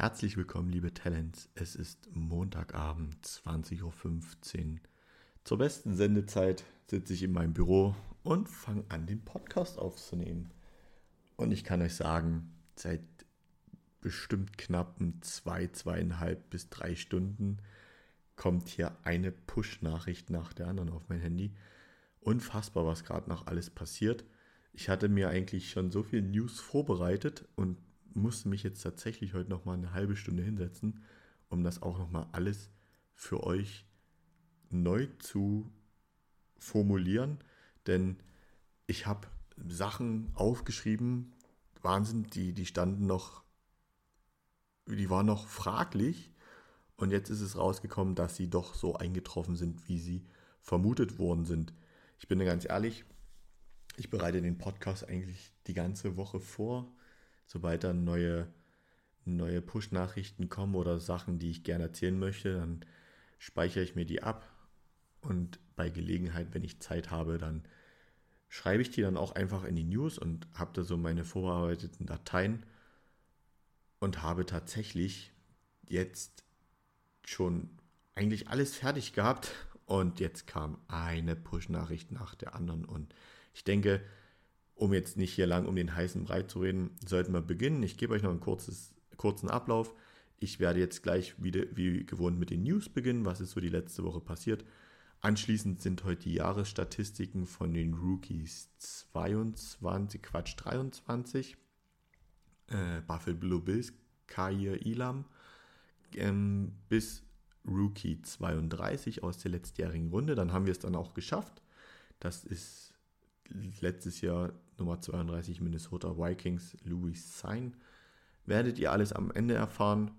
Herzlich willkommen, liebe Talents. Es ist Montagabend, 20.15 Uhr. Zur besten Sendezeit sitze ich in meinem Büro und fange an, den Podcast aufzunehmen. Und ich kann euch sagen, seit bestimmt knappen zwei, zweieinhalb bis drei Stunden kommt hier eine Push-Nachricht nach der anderen auf mein Handy. Unfassbar, was gerade noch alles passiert. Ich hatte mir eigentlich schon so viel News vorbereitet und musste mich jetzt tatsächlich heute noch mal eine halbe Stunde hinsetzen, um das auch noch mal alles für euch neu zu formulieren, denn ich habe Sachen aufgeschrieben, Wahnsinn, die, die standen noch, die waren noch fraglich. Und jetzt ist es rausgekommen, dass sie doch so eingetroffen sind, wie sie vermutet worden sind. Ich bin da ganz ehrlich, ich bereite den Podcast eigentlich die ganze Woche vor sobald dann neue, neue Push-Nachrichten kommen oder Sachen, die ich gerne erzählen möchte, dann speichere ich mir die ab. Und bei Gelegenheit, wenn ich Zeit habe, dann schreibe ich die dann auch einfach in die News und habe da so meine vorbereiteten Dateien und habe tatsächlich jetzt schon eigentlich alles fertig gehabt. Und jetzt kam eine Push-Nachricht nach der anderen. Und ich denke, um jetzt nicht hier lang um den heißen Brei zu reden, sollten wir beginnen. Ich gebe euch noch einen kurzes, kurzen Ablauf. Ich werde jetzt gleich wieder wie gewohnt mit den News beginnen. Was ist so die letzte Woche passiert? Anschließend sind heute die Jahresstatistiken von den Rookies 22, Quatsch 23. Äh, Buffalo Bills, Kair Ilam ähm, bis Rookie 32 aus der letztjährigen Runde. Dann haben wir es dann auch geschafft. Das ist letztes Jahr Nummer 32 Minnesota Vikings, Louis Sein. Werdet ihr alles am Ende erfahren.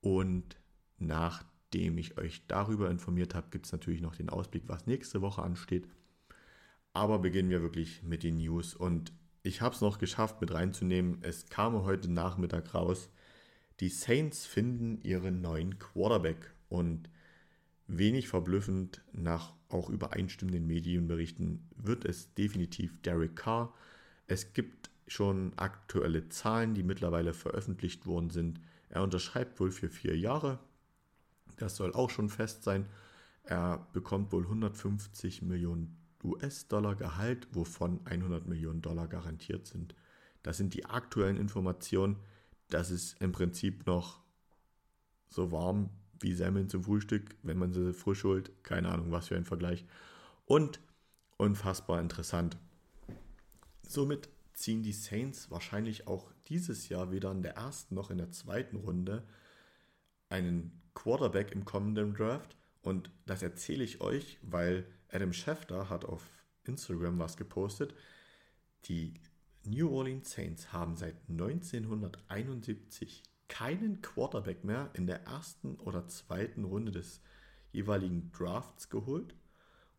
Und nachdem ich euch darüber informiert habe, gibt es natürlich noch den Ausblick, was nächste Woche ansteht. Aber beginnen wir wirklich mit den News. Und ich habe es noch geschafft mit reinzunehmen. Es kam heute Nachmittag raus. Die Saints finden ihren neuen Quarterback. Und wenig verblüffend nach auch übereinstimmenden Medienberichten wird es definitiv Derek Carr. Es gibt schon aktuelle Zahlen, die mittlerweile veröffentlicht worden sind. Er unterschreibt wohl für vier Jahre. Das soll auch schon fest sein. Er bekommt wohl 150 Millionen US-Dollar Gehalt, wovon 100 Millionen Dollar garantiert sind. Das sind die aktuellen Informationen. Das ist im Prinzip noch so warm wie Semmeln zum Frühstück, wenn man sie frisch holt. Keine Ahnung, was für ein Vergleich. Und unfassbar interessant. Somit ziehen die Saints wahrscheinlich auch dieses Jahr weder in der ersten noch in der zweiten Runde einen Quarterback im kommenden Draft. Und das erzähle ich euch, weil Adam Schefter hat auf Instagram was gepostet. Die New Orleans Saints haben seit 1971 keinen Quarterback mehr in der ersten oder zweiten Runde des jeweiligen Drafts geholt.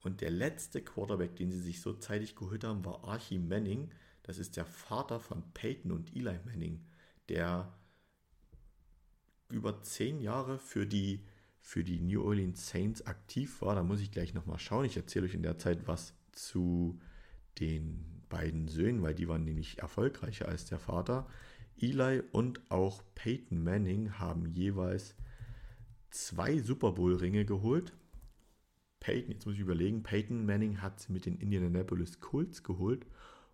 Und der letzte Quarterback, den sie sich so zeitig geholt haben, war Archie Manning. Das ist der Vater von Peyton und Eli Manning, der über zehn Jahre für die, für die New Orleans Saints aktiv war. Da muss ich gleich nochmal schauen. Ich erzähle euch in der Zeit was zu den beiden Söhnen, weil die waren nämlich erfolgreicher als der Vater. Eli und auch Peyton Manning haben jeweils zwei Super Bowl-Ringe geholt. Peyton, jetzt muss ich überlegen, Peyton Manning hat sie mit den Indianapolis Colts geholt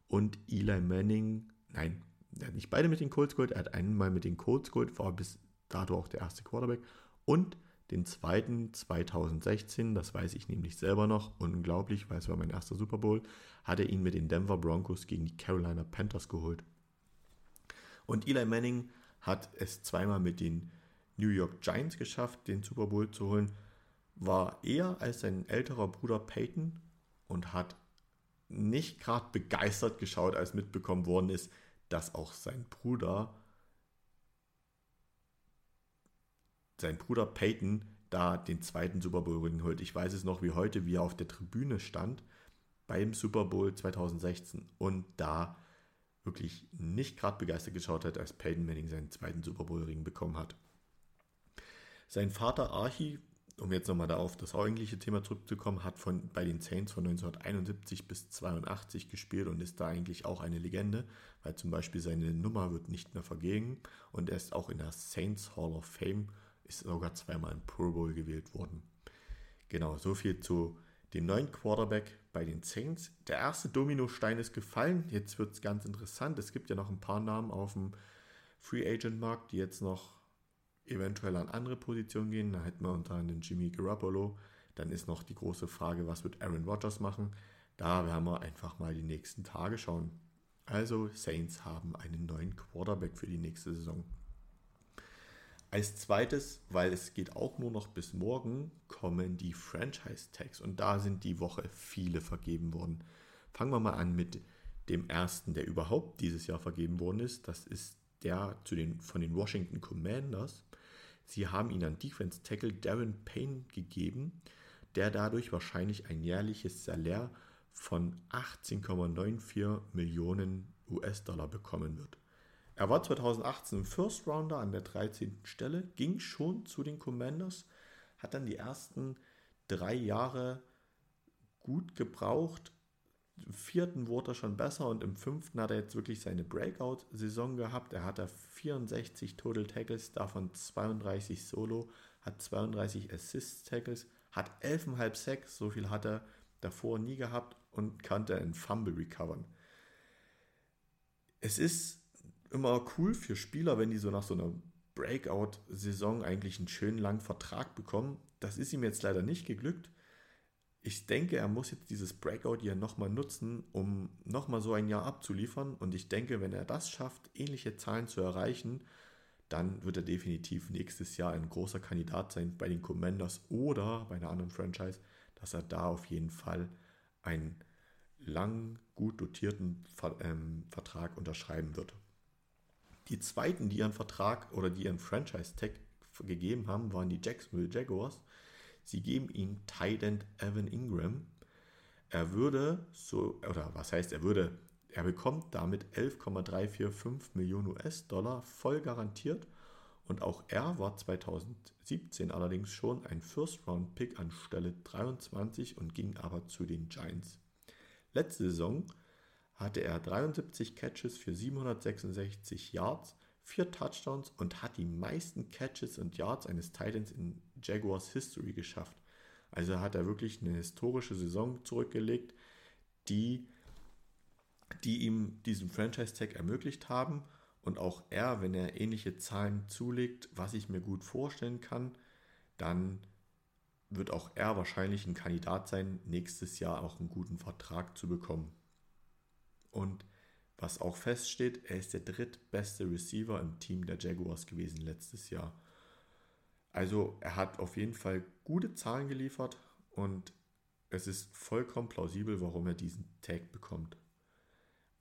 und Eli Manning, nein, er hat nicht beide mit den Colts geholt, er hat einmal mit den Colts geholt, war bis dato auch der erste Quarterback und den zweiten 2016, das weiß ich nämlich selber noch, unglaublich, weil es war mein erster Super Bowl, hat er ihn mit den Denver Broncos gegen die Carolina Panthers geholt. Und Eli Manning hat es zweimal mit den New York Giants geschafft, den Super Bowl zu holen, war eher als sein älterer Bruder Peyton und hat nicht gerade begeistert geschaut, als mitbekommen worden ist, dass auch sein Bruder, sein Bruder Peyton, da den zweiten Super Bowl Ring holt. Ich weiß es noch wie heute, wie er auf der Tribüne stand beim Super Bowl 2016 und da wirklich nicht gerade begeistert geschaut hat, als Peyton Manning seinen zweiten Super Bowl-Ring bekommen hat. Sein Vater Archie, um jetzt nochmal da auf das eigentliche Thema zurückzukommen, hat von, bei den Saints von 1971 bis 82 gespielt und ist da eigentlich auch eine Legende, weil zum Beispiel seine Nummer wird nicht mehr vergeben und er ist auch in der Saints Hall of Fame, ist sogar zweimal im Pro Bowl gewählt worden. Genau, so viel zu dem neuen Quarterback bei den Saints. Der erste Dominostein ist gefallen, jetzt wird es ganz interessant. Es gibt ja noch ein paar Namen auf dem Free Agent Markt, die jetzt noch eventuell an andere Positionen gehen. Da hätten wir unter anderem Jimmy Garoppolo. Dann ist noch die große Frage, was wird Aaron Rodgers machen? Da werden wir einfach mal die nächsten Tage schauen. Also Saints haben einen neuen Quarterback für die nächste Saison. Als zweites, weil es geht auch nur noch bis morgen, kommen die Franchise-Tags und da sind die Woche viele vergeben worden. Fangen wir mal an mit dem ersten, der überhaupt dieses Jahr vergeben worden ist. Das ist der zu den, von den Washington Commanders. Sie haben ihn an Defense Tackle Darren Payne gegeben, der dadurch wahrscheinlich ein jährliches Salär von 18,94 Millionen US-Dollar bekommen wird. Er war 2018 First Rounder an der 13. Stelle, ging schon zu den Commanders, hat dann die ersten drei Jahre gut gebraucht, im vierten wurde er schon besser und im fünften hat er jetzt wirklich seine Breakout-Saison gehabt. Er hatte 64 Total Tackles, davon 32 Solo, hat 32 Assist-Tackles, hat 11,5 Sacks, so viel hat er davor nie gehabt und konnte einen Fumble recovern. Es ist immer cool für Spieler, wenn die so nach so einer Breakout-Saison eigentlich einen schönen langen Vertrag bekommen. Das ist ihm jetzt leider nicht geglückt ich denke, er muss jetzt dieses Breakout hier nochmal nutzen, um nochmal so ein Jahr abzuliefern. Und ich denke, wenn er das schafft, ähnliche Zahlen zu erreichen, dann wird er definitiv nächstes Jahr ein großer Kandidat sein bei den Commanders oder bei einer anderen Franchise, dass er da auf jeden Fall einen lang gut dotierten ähm, Vertrag unterschreiben wird. Die zweiten, die ihren Vertrag oder die ihren Franchise-Tag gegeben haben, waren die Jacksonville Jaguars. Sie geben ihm Tident Evan Ingram. Er würde so, oder was heißt er würde, er bekommt damit 11,345 Millionen US-Dollar voll garantiert und auch er war 2017 allerdings schon ein First-Round-Pick an Stelle 23 und ging aber zu den Giants. Letzte Saison hatte er 73 Catches für 766 Yards, vier Touchdowns und hat die meisten Catches und Yards eines Titans in Jaguars History geschafft. Also hat er wirklich eine historische Saison zurückgelegt, die, die ihm diesen Franchise-Tag ermöglicht haben. Und auch er, wenn er ähnliche Zahlen zulegt, was ich mir gut vorstellen kann, dann wird auch er wahrscheinlich ein Kandidat sein, nächstes Jahr auch einen guten Vertrag zu bekommen. Und was auch feststeht, er ist der drittbeste Receiver im Team der Jaguars gewesen letztes Jahr. Also er hat auf jeden Fall gute Zahlen geliefert und es ist vollkommen plausibel, warum er diesen Tag bekommt.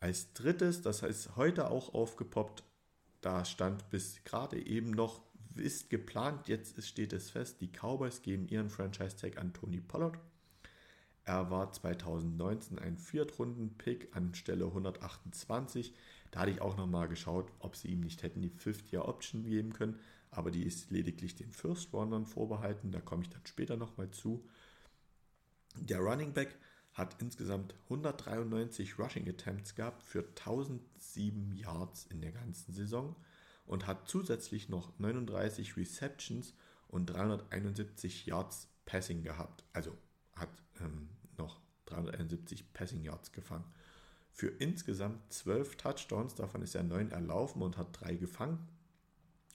Als drittes, das heißt heute auch aufgepoppt, da stand bis gerade eben noch, ist geplant, jetzt steht es fest, die Cowboys geben ihren Franchise-Tag an Tony Pollard er war 2019 ein Viertrunden-Pick an Stelle 128. Da hatte ich auch nochmal geschaut, ob sie ihm nicht hätten die Fifth-Year-Option geben können, aber die ist lediglich den First-Roundern vorbehalten. Da komme ich dann später nochmal zu. Der Running Back hat insgesamt 193 Rushing Attempts gehabt für 1007 Yards in der ganzen Saison und hat zusätzlich noch 39 Receptions und 371 Yards Passing gehabt. Also hat ähm, 371 Passing Yards gefangen. Für insgesamt 12 Touchdowns, davon ist er 9 erlaufen und hat 3 gefangen.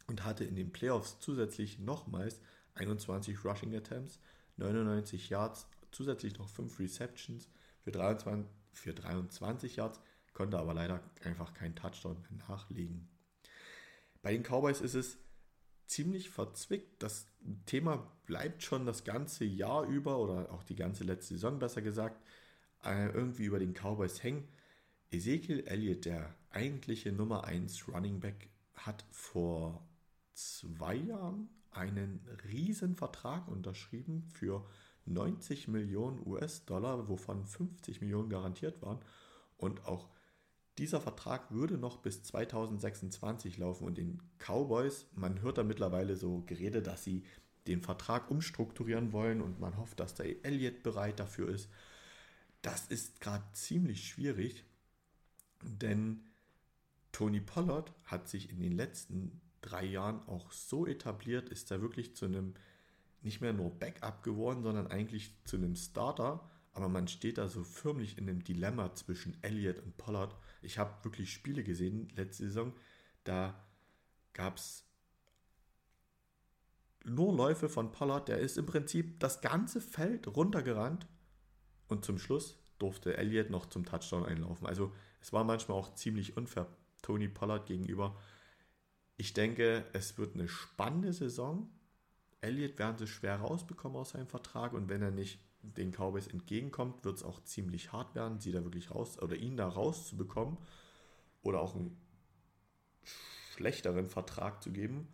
Und hatte in den Playoffs zusätzlich nochmals 21 Rushing Attempts, 99 Yards, zusätzlich noch 5 Receptions für 23, für 23 Yards, konnte aber leider einfach keinen Touchdown mehr nachlegen. Bei den Cowboys ist es ziemlich verzwickt. Das Thema bleibt schon das ganze Jahr über oder auch die ganze letzte Saison besser gesagt äh, irgendwie über den Cowboys hängen. Ezekiel Elliott, der eigentliche Nummer 1 Running Back, hat vor zwei Jahren einen riesen Vertrag unterschrieben für 90 Millionen US-Dollar, wovon 50 Millionen garantiert waren. Und auch dieser Vertrag würde noch bis 2026 laufen und den Cowboys, man hört da mittlerweile so Gerede, dass sie den Vertrag umstrukturieren wollen und man hofft, dass der Elliott bereit dafür ist. Das ist gerade ziemlich schwierig, denn Tony Pollard hat sich in den letzten drei Jahren auch so etabliert, ist er wirklich zu einem nicht mehr nur Backup geworden, sondern eigentlich zu einem Starter. Aber man steht da so förmlich in einem Dilemma zwischen Elliott und Pollard. Ich habe wirklich Spiele gesehen letzte Saison, da gab es nur Läufe von Pollard. Der ist im Prinzip das ganze Feld runtergerannt und zum Schluss durfte Elliott noch zum Touchdown einlaufen. Also es war manchmal auch ziemlich unfair Tony Pollard gegenüber. Ich denke, es wird eine spannende Saison. Elliott werden sie schwer rausbekommen aus seinem Vertrag und wenn er nicht den Cowboys entgegenkommt, wird es auch ziemlich hart werden, sie da wirklich raus oder ihn da rauszubekommen oder auch einen schlechteren Vertrag zu geben.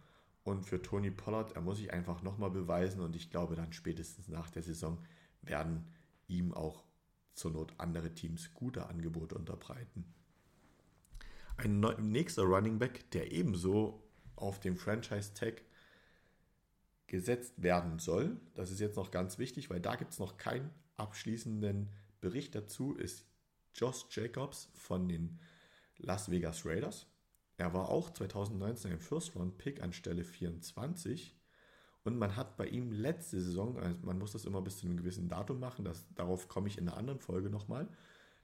Und für Tony Pollard, er muss sich einfach nochmal beweisen und ich glaube dann spätestens nach der Saison werden ihm auch zur Not andere Teams gute Angebote unterbreiten. Ein nächster Running Back, der ebenso auf dem Franchise-Tag gesetzt werden soll, das ist jetzt noch ganz wichtig, weil da gibt es noch keinen abschließenden Bericht dazu, ist Josh Jacobs von den Las Vegas Raiders. Er war auch 2019 ein First-Round-Pick an Stelle 24 und man hat bei ihm letzte Saison, also man muss das immer bis zu einem gewissen Datum machen, das, darauf komme ich in einer anderen Folge nochmal,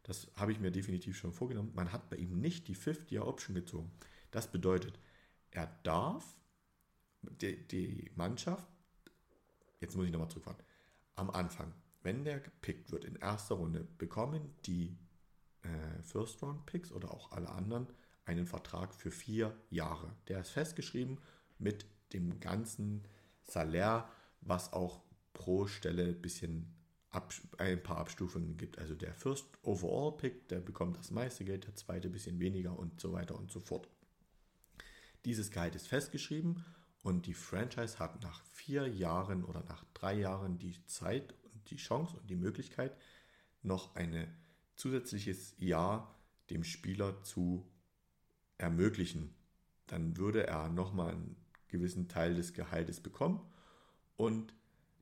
das habe ich mir definitiv schon vorgenommen, man hat bei ihm nicht die 50-Year-Option gezogen. Das bedeutet, er darf die, die Mannschaft, jetzt muss ich nochmal zurückfahren, am Anfang, wenn der gepickt wird in erster Runde, bekommen die äh, First-Round-Picks oder auch alle anderen einen Vertrag für vier Jahre. Der ist festgeschrieben mit dem ganzen Salär, was auch pro Stelle ein bisschen ein paar Abstufungen gibt. Also der First Overall Pick, der bekommt das meiste Geld, der zweite ein bisschen weniger und so weiter und so fort. Dieses Gehalt ist festgeschrieben und die Franchise hat nach vier Jahren oder nach drei Jahren die Zeit und die Chance und die Möglichkeit, noch ein zusätzliches Jahr dem Spieler zu ermöglichen. Dann würde er nochmal einen gewissen Teil des Gehaltes bekommen und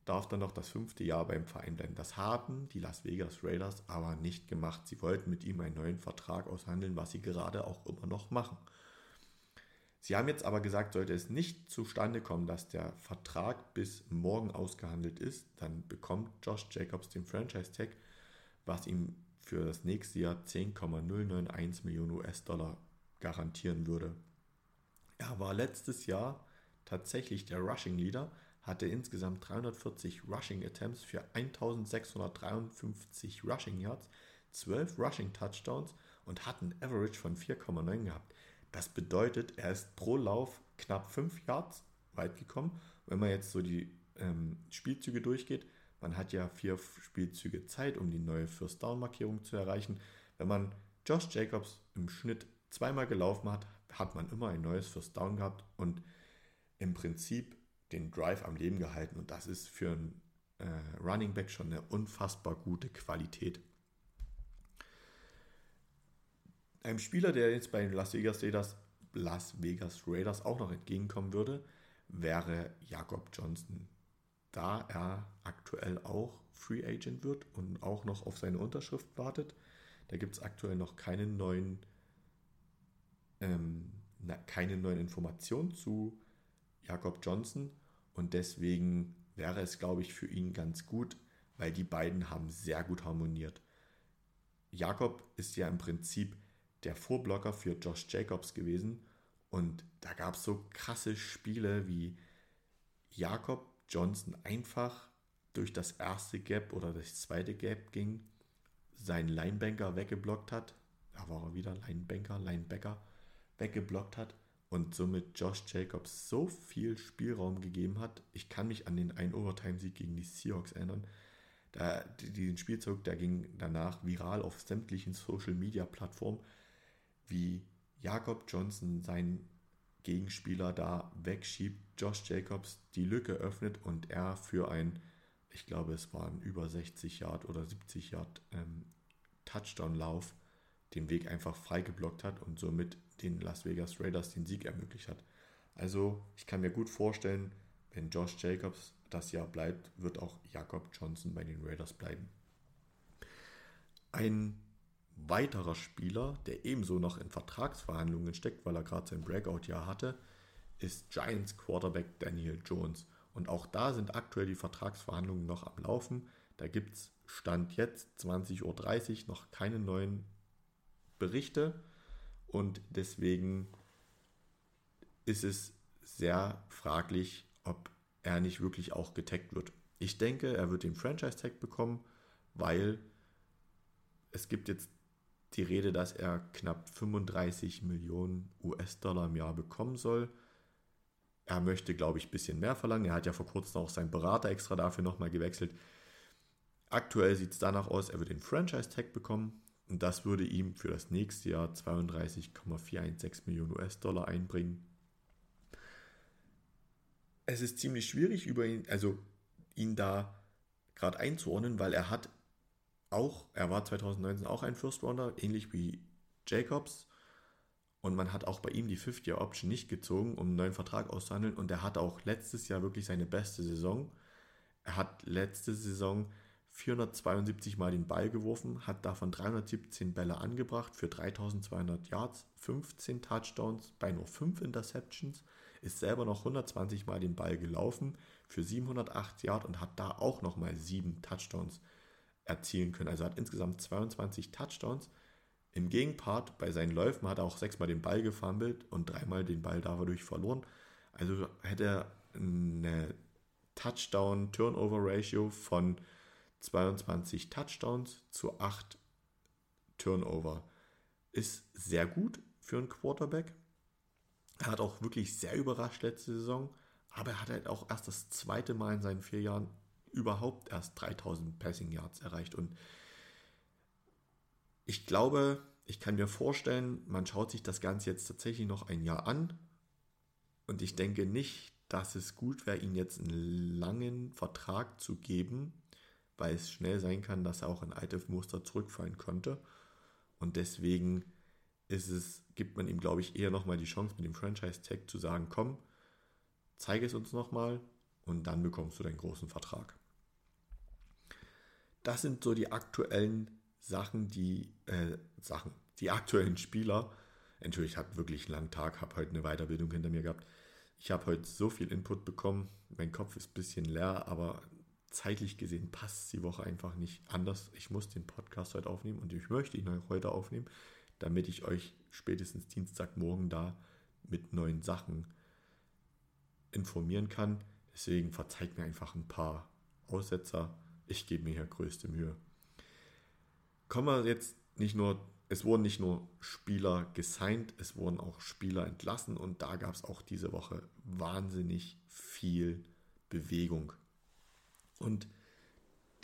darf dann noch das fünfte Jahr beim Verein bleiben. Das haben die Las Vegas Raiders aber nicht gemacht. Sie wollten mit ihm einen neuen Vertrag aushandeln, was sie gerade auch immer noch machen. Sie haben jetzt aber gesagt, sollte es nicht zustande kommen, dass der Vertrag bis morgen ausgehandelt ist, dann bekommt Josh Jacobs den Franchise Tag, was ihm für das nächste Jahr 10,091 Millionen US-Dollar garantieren würde. Er war letztes Jahr tatsächlich der Rushing Leader, hatte insgesamt 340 Rushing Attempts für 1653 Rushing Yards, 12 Rushing Touchdowns und hat ein Average von 4,9 gehabt. Das bedeutet, er ist pro Lauf knapp 5 Yards weit gekommen. Wenn man jetzt so die ähm, Spielzüge durchgeht, man hat ja vier Spielzüge Zeit, um die neue First Down Markierung zu erreichen. Wenn man Josh Jacobs im Schnitt zweimal gelaufen hat, hat man immer ein neues First Down gehabt und im Prinzip den Drive am Leben gehalten. Und das ist für einen äh, Running Back schon eine unfassbar gute Qualität. Einem Spieler, der jetzt bei den Las Vegas Raiders, Las Vegas Raiders auch noch entgegenkommen würde, wäre Jakob Johnson. Da er aktuell auch Free Agent wird und auch noch auf seine Unterschrift wartet, da gibt es aktuell noch keine neuen, ähm, na, keine neuen Informationen zu Jakob Johnson und deswegen wäre es, glaube ich, für ihn ganz gut, weil die beiden haben sehr gut harmoniert. Jakob ist ja im Prinzip der Vorblocker für Josh Jacobs gewesen. Und da gab es so krasse Spiele, wie Jakob Johnson einfach durch das erste Gap oder das zweite Gap ging, seinen Linebanker weggeblockt hat. Da war er wieder Linebanker, Linebacker weggeblockt hat und somit Josh Jacobs so viel Spielraum gegeben hat. Ich kann mich an den einen Overtime-Sieg gegen die Seahawks erinnern. Da, diesen Spielzug, der ging danach viral auf sämtlichen Social-Media-Plattformen wie Jakob Johnson seinen Gegenspieler da wegschiebt, Josh Jacobs die Lücke öffnet und er für ein, ich glaube es waren über 60 Yard oder 70 Yard ähm, Touchdown-Lauf den Weg einfach frei geblockt hat und somit den Las Vegas Raiders den Sieg ermöglicht hat. Also ich kann mir gut vorstellen, wenn Josh Jacobs das Jahr bleibt, wird auch Jakob Johnson bei den Raiders bleiben. Ein weiterer Spieler, der ebenso noch in Vertragsverhandlungen steckt, weil er gerade sein Breakout-Jahr hatte, ist Giants Quarterback Daniel Jones. Und auch da sind aktuell die Vertragsverhandlungen noch am Laufen. Da gibt es Stand jetzt 20.30 Uhr noch keine neuen Berichte. Und deswegen ist es sehr fraglich, ob er nicht wirklich auch getaggt wird. Ich denke, er wird den Franchise-Tag bekommen, weil es gibt jetzt die Rede, dass er knapp 35 Millionen US-Dollar im Jahr bekommen soll. Er möchte, glaube ich, ein bisschen mehr verlangen. Er hat ja vor kurzem auch seinen Berater extra dafür nochmal gewechselt. Aktuell sieht es danach aus, er wird den Franchise-Tag bekommen und das würde ihm für das nächste Jahr 32,416 Millionen US-Dollar einbringen. Es ist ziemlich schwierig, über ihn, also ihn da gerade einzuordnen, weil er hat auch, er war 2019 auch ein First Rounder, ähnlich wie Jacobs. Und man hat auch bei ihm die Fifth-Year-Option nicht gezogen, um einen neuen Vertrag auszuhandeln. Und er hat auch letztes Jahr wirklich seine beste Saison. Er hat letzte Saison 472 Mal den Ball geworfen, hat davon 317 Bälle angebracht für 3200 Yards, 15 Touchdowns bei nur 5 Interceptions, ist selber noch 120 Mal den Ball gelaufen für 708 Yards und hat da auch nochmal 7 Touchdowns erzielen können. Also hat insgesamt 22 Touchdowns. Im Gegenpart bei seinen Läufen hat er auch sechsmal den Ball gefummelt und dreimal den Ball dadurch verloren. Also hätte er eine Touchdown-Turnover-Ratio von 22 Touchdowns zu 8 Turnover. Ist sehr gut für einen Quarterback. Er hat auch wirklich sehr überrascht letzte Saison, aber er hat halt auch erst das zweite Mal in seinen vier Jahren überhaupt erst 3000 Passing Yards erreicht. Und ich glaube, ich kann mir vorstellen, man schaut sich das Ganze jetzt tatsächlich noch ein Jahr an. Und ich denke nicht, dass es gut wäre, ihm jetzt einen langen Vertrag zu geben, weil es schnell sein kann, dass er auch in alte Muster zurückfallen könnte. Und deswegen es, gibt man ihm, glaube ich, eher nochmal die Chance mit dem Franchise-Tag zu sagen, komm, zeige es uns nochmal und dann bekommst du deinen großen Vertrag das sind so die aktuellen Sachen, die äh, Sachen, die aktuellen Spieler. Natürlich, ich habe wirklich einen langen Tag, habe heute eine Weiterbildung hinter mir gehabt. Ich habe heute so viel Input bekommen. Mein Kopf ist ein bisschen leer, aber zeitlich gesehen passt die Woche einfach nicht anders. Ich muss den Podcast heute aufnehmen und ich möchte ihn heute aufnehmen, damit ich euch spätestens Dienstagmorgen da mit neuen Sachen informieren kann. Deswegen verzeiht mir einfach ein paar Aussetzer ich gebe mir hier größte Mühe. Kommen wir jetzt nicht nur, es wurden nicht nur Spieler gesigned, es wurden auch Spieler entlassen und da gab es auch diese Woche wahnsinnig viel Bewegung. Und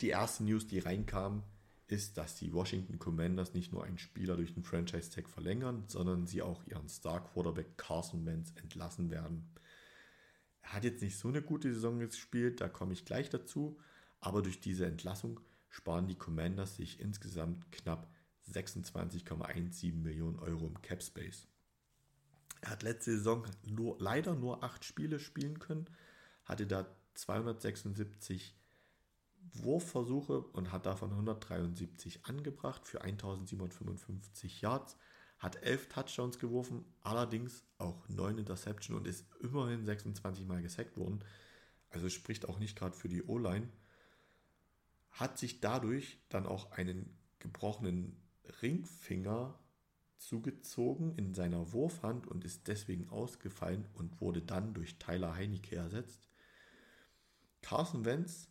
die erste News, die reinkam, ist, dass die Washington Commanders nicht nur einen Spieler durch den Franchise-Tag verlängern, sondern sie auch ihren Star-Quarterback Carson Wentz entlassen werden. Er hat jetzt nicht so eine gute Saison gespielt, da komme ich gleich dazu, aber durch diese Entlassung sparen die Commanders sich insgesamt knapp 26,17 Millionen Euro im Cap Space. Er hat letzte Saison nur, leider nur acht Spiele spielen können, hatte da 276 Wurfversuche und hat davon 173 angebracht für 1755 Yards, hat 11 Touchdowns geworfen, allerdings auch 9 Interceptions und ist immerhin 26 Mal gesackt worden. Also spricht auch nicht gerade für die O-Line hat sich dadurch dann auch einen gebrochenen Ringfinger zugezogen in seiner Wurfhand und ist deswegen ausgefallen und wurde dann durch Tyler Heinecke ersetzt. Carson Wentz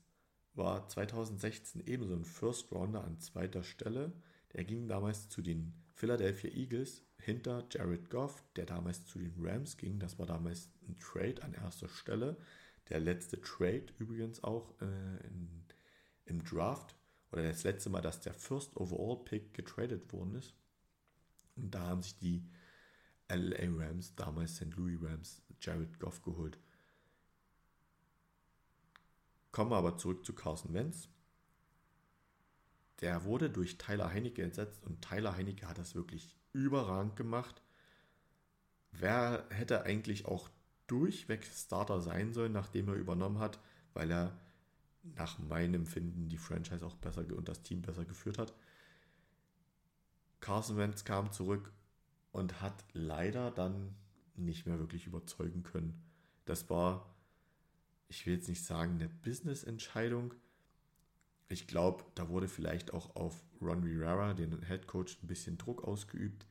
war 2016 ebenso ein First Rounder an zweiter Stelle. Der ging damals zu den Philadelphia Eagles hinter Jared Goff, der damals zu den Rams ging. Das war damals ein Trade an erster Stelle. Der letzte Trade übrigens auch äh, in im Draft oder das letzte Mal, dass der First Overall Pick getradet worden ist. Und da haben sich die LA Rams, damals St. Louis Rams, Jared Goff geholt. Kommen wir aber zurück zu Carson Wentz. Der wurde durch Tyler Heinecke ersetzt und Tyler Heinecke hat das wirklich überragend gemacht. Wer hätte eigentlich auch durchweg Starter sein sollen, nachdem er übernommen hat, weil er nach meinem Empfinden die Franchise auch besser und das Team besser geführt hat. Carson Wentz kam zurück und hat leider dann nicht mehr wirklich überzeugen können. Das war, ich will jetzt nicht sagen, eine Business-Entscheidung. Ich glaube, da wurde vielleicht auch auf Ron Rivera, den Head Coach, ein bisschen Druck ausgeübt.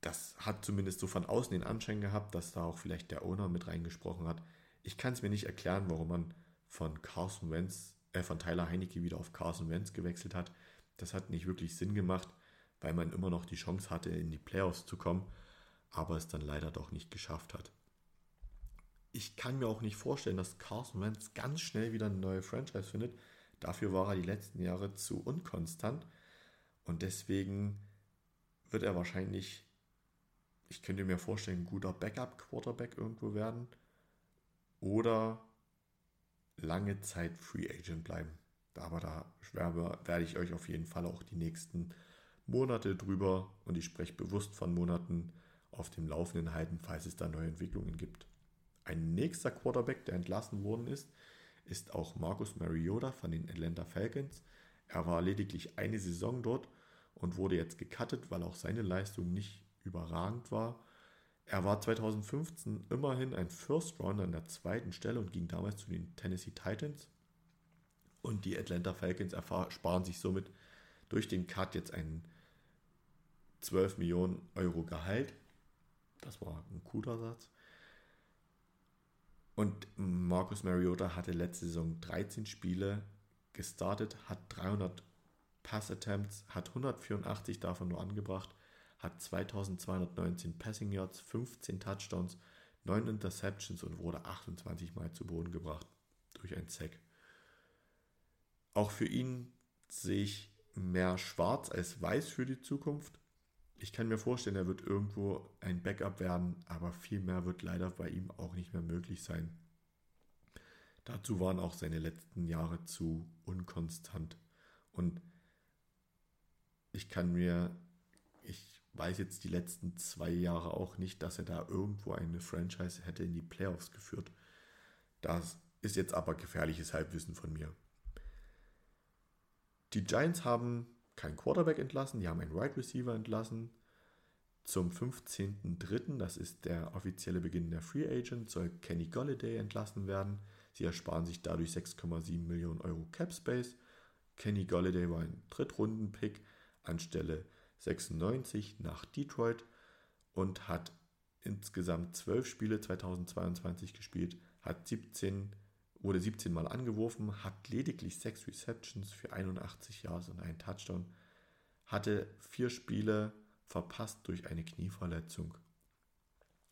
Das hat zumindest so von außen den Anschein gehabt, dass da auch vielleicht der Owner mit reingesprochen hat. Ich kann es mir nicht erklären, warum man von Carson Wentz, äh, von Tyler Heinecke wieder auf Carson Wentz gewechselt hat. Das hat nicht wirklich Sinn gemacht, weil man immer noch die Chance hatte, in die Playoffs zu kommen, aber es dann leider doch nicht geschafft hat. Ich kann mir auch nicht vorstellen, dass Carson Wentz ganz schnell wieder eine neue Franchise findet. Dafür war er die letzten Jahre zu unkonstant und deswegen wird er wahrscheinlich, ich könnte mir vorstellen, ein guter Backup-Quarterback irgendwo werden oder lange Zeit Free Agent bleiben. Aber da werde ich euch auf jeden Fall auch die nächsten Monate drüber und ich spreche bewusst von Monaten auf dem Laufenden halten, falls es da neue Entwicklungen gibt. Ein nächster Quarterback, der entlassen worden ist, ist auch Marcus Mariota von den Atlanta Falcons. Er war lediglich eine Saison dort und wurde jetzt gecuttet, weil auch seine Leistung nicht überragend war. Er war 2015 immerhin ein First Rounder an der zweiten Stelle und ging damals zu den Tennessee Titans. Und die Atlanta Falcons ersparen sich somit durch den Cut jetzt einen 12 Millionen Euro Gehalt. Das war ein cooler Satz. Und Marcus Mariota hatte letzte Saison 13 Spiele gestartet, hat 300 Pass Attempts, hat 184 davon nur angebracht hat 2219 Passing Yards, 15 Touchdowns, 9 Interceptions und wurde 28 Mal zu Boden gebracht durch ein Sack. Auch für ihn sehe ich mehr schwarz als weiß für die Zukunft. Ich kann mir vorstellen, er wird irgendwo ein Backup werden, aber viel mehr wird leider bei ihm auch nicht mehr möglich sein. Dazu waren auch seine letzten Jahre zu unkonstant. Und ich kann mir, ich weiß jetzt die letzten zwei Jahre auch nicht, dass er da irgendwo eine Franchise hätte in die Playoffs geführt. Das ist jetzt aber gefährliches Halbwissen von mir. Die Giants haben keinen Quarterback entlassen, die haben einen Wide right Receiver entlassen. Zum 15.03., das ist der offizielle Beginn der Free Agent, soll Kenny Golladay entlassen werden. Sie ersparen sich dadurch 6,7 Millionen Euro Cap Space. Kenny Golladay war ein Drittrunden-Pick anstelle 96 nach Detroit und hat insgesamt 12 Spiele 2022 gespielt, hat 17, wurde 17 Mal angeworfen, hat lediglich 6 Receptions für 81 Yards und einen Touchdown, hatte 4 Spiele verpasst durch eine Knieverletzung.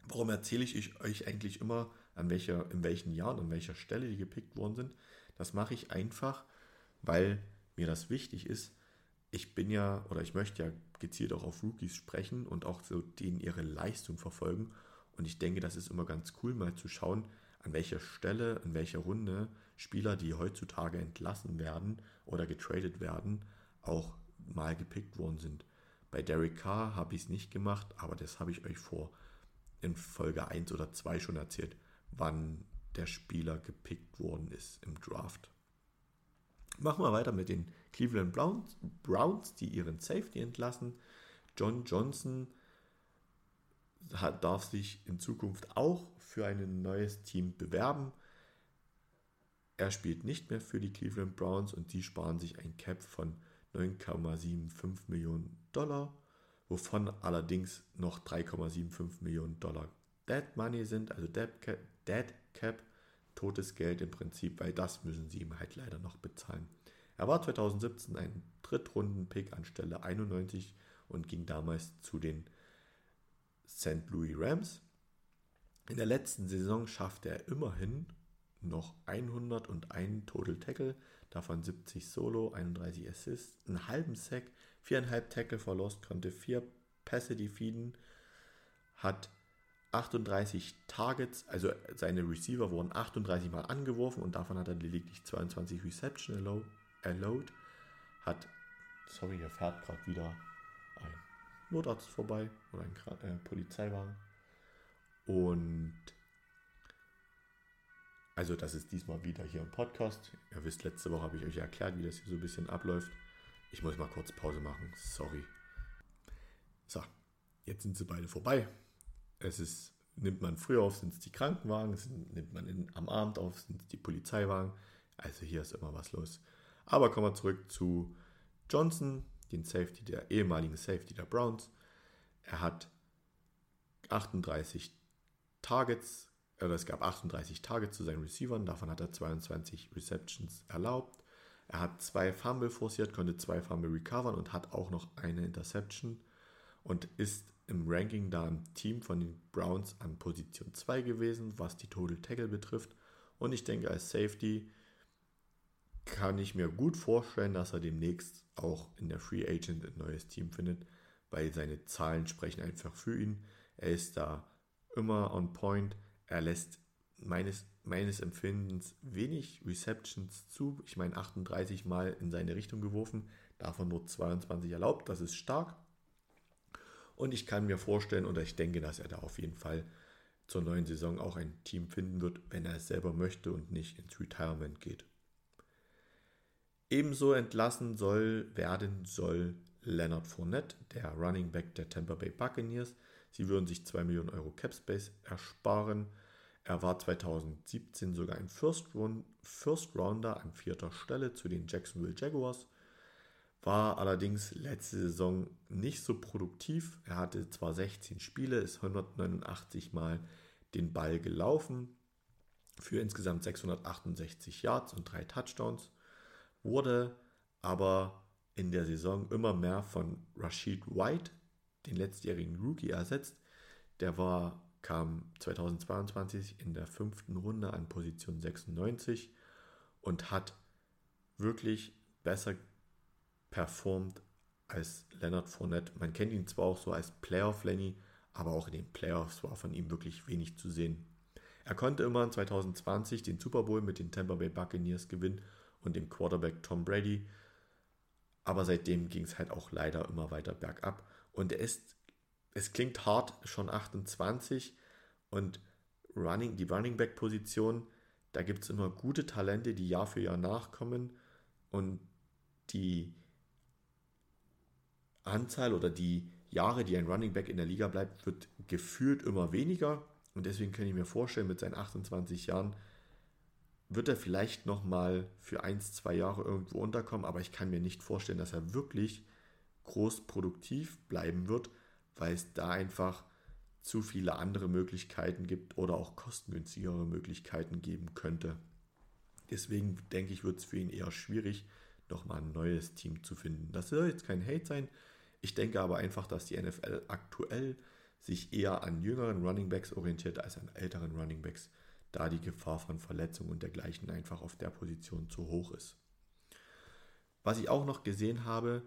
Warum erzähle ich euch eigentlich immer, an welcher, in welchen Jahren, an welcher Stelle die gepickt worden sind? Das mache ich einfach, weil mir das wichtig ist, ich bin ja oder ich möchte ja gezielt auch auf Rookies sprechen und auch so denen ihre Leistung verfolgen. Und ich denke, das ist immer ganz cool, mal zu schauen, an welcher Stelle, in welcher Runde Spieler, die heutzutage entlassen werden oder getradet werden, auch mal gepickt worden sind. Bei Derek Carr habe ich es nicht gemacht, aber das habe ich euch vor in Folge 1 oder 2 schon erzählt, wann der Spieler gepickt worden ist im Draft. Machen wir weiter mit den Cleveland Browns, Browns die ihren Safety entlassen. John Johnson hat, darf sich in Zukunft auch für ein neues Team bewerben. Er spielt nicht mehr für die Cleveland Browns und die sparen sich ein Cap von 9,75 Millionen Dollar, wovon allerdings noch 3,75 Millionen Dollar Dead Money sind, also Dead Cap, Dead Cap totes Geld im Prinzip, weil das müssen sie ihm halt leider noch bezahlen. Er war 2017 ein Drittrunden-Pick an Stelle 91 und ging damals zu den St. Louis Rams. In der letzten Saison schaffte er immerhin noch 101 Total Tackle, davon 70 Solo, 31 Assists, einen halben Sack, 4,5 Tackle verlost, konnte 4 Pässe defeaten, hat 38 Targets, also seine Receiver wurden 38 Mal angeworfen und davon hat er lediglich 22 Reception allowed. Hat, sorry, hier fährt gerade wieder ein Notarzt vorbei oder ein äh, Polizeiwagen. Und Also das ist diesmal wieder hier im Podcast. Ihr wisst, letzte Woche habe ich euch erklärt, wie das hier so ein bisschen abläuft. Ich muss mal kurz Pause machen. Sorry. So, jetzt sind sie beide vorbei. Es ist, nimmt man früher auf, sind es die Krankenwagen, es nimmt man in, am Abend auf, sind es die Polizeiwagen. Also hier ist immer was los. Aber kommen wir zurück zu Johnson, den Safety der ehemaligen Safety der Browns. Er hat 38 Targets, oder es gab 38 Targets zu seinen Receivern, davon hat er 22 Receptions erlaubt. Er hat zwei Fumble forciert, konnte zwei Fumble recovern und hat auch noch eine Interception und ist im Ranking da im Team von den Browns an Position 2 gewesen, was die Total Tackle betrifft. Und ich denke, als Safety kann ich mir gut vorstellen, dass er demnächst auch in der Free Agent ein neues Team findet, weil seine Zahlen sprechen einfach für ihn. Er ist da immer on point. Er lässt meines, meines Empfindens wenig Receptions zu. Ich meine, 38 Mal in seine Richtung geworfen, davon nur 22 erlaubt. Das ist stark. Und ich kann mir vorstellen oder ich denke, dass er da auf jeden Fall zur neuen Saison auch ein Team finden wird, wenn er es selber möchte und nicht ins Retirement geht. Ebenso entlassen soll werden soll Leonard Fournette, der Running Back der Tampa Bay Buccaneers. Sie würden sich 2 Millionen Euro Cap Space ersparen. Er war 2017 sogar ein First, Run, First Rounder an vierter Stelle zu den Jacksonville Jaguars war allerdings letzte Saison nicht so produktiv. Er hatte zwar 16 Spiele, ist 189 Mal den Ball gelaufen für insgesamt 668 Yards und drei Touchdowns, wurde aber in der Saison immer mehr von Rashid White, den letztjährigen Rookie, ersetzt. Der war, kam 2022 in der fünften Runde an Position 96 und hat wirklich besser performt als Leonard Fournette. Man kennt ihn zwar auch so als Playoff Lenny, aber auch in den Playoffs war von ihm wirklich wenig zu sehen. Er konnte immer 2020 den Super Bowl mit den Tampa Bay Buccaneers gewinnen und dem Quarterback Tom Brady. Aber seitdem ging es halt auch leider immer weiter bergab. Und er ist, es klingt hart, schon 28 und Running, die Running Back Position, da gibt es immer gute Talente, die Jahr für Jahr nachkommen und die Anzahl oder die Jahre, die ein Running Back in der Liga bleibt, wird gefühlt immer weniger. Und deswegen kann ich mir vorstellen, mit seinen 28 Jahren wird er vielleicht nochmal für ein, zwei Jahre irgendwo unterkommen. Aber ich kann mir nicht vorstellen, dass er wirklich groß produktiv bleiben wird, weil es da einfach zu viele andere Möglichkeiten gibt oder auch kostengünstigere Möglichkeiten geben könnte. Deswegen denke ich, wird es für ihn eher schwierig, nochmal ein neues Team zu finden. Das soll jetzt kein Hate sein. Ich denke aber einfach, dass die NFL aktuell sich eher an jüngeren Runningbacks orientiert als an älteren Runningbacks, da die Gefahr von Verletzungen und dergleichen einfach auf der Position zu hoch ist. Was ich auch noch gesehen habe,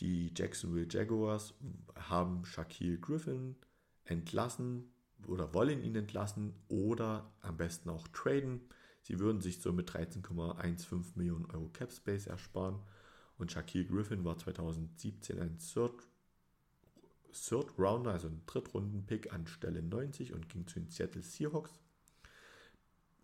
die Jacksonville Jaguars haben Shaquille Griffin entlassen oder wollen ihn entlassen oder am besten auch traden. Sie würden sich somit 13,15 Millionen Euro Cap Space ersparen und Shaquille Griffin war 2017 ein Third, Third Rounder, also ein Drittrunden-Pick an Stelle 90 und ging zu den Seattle Seahawks.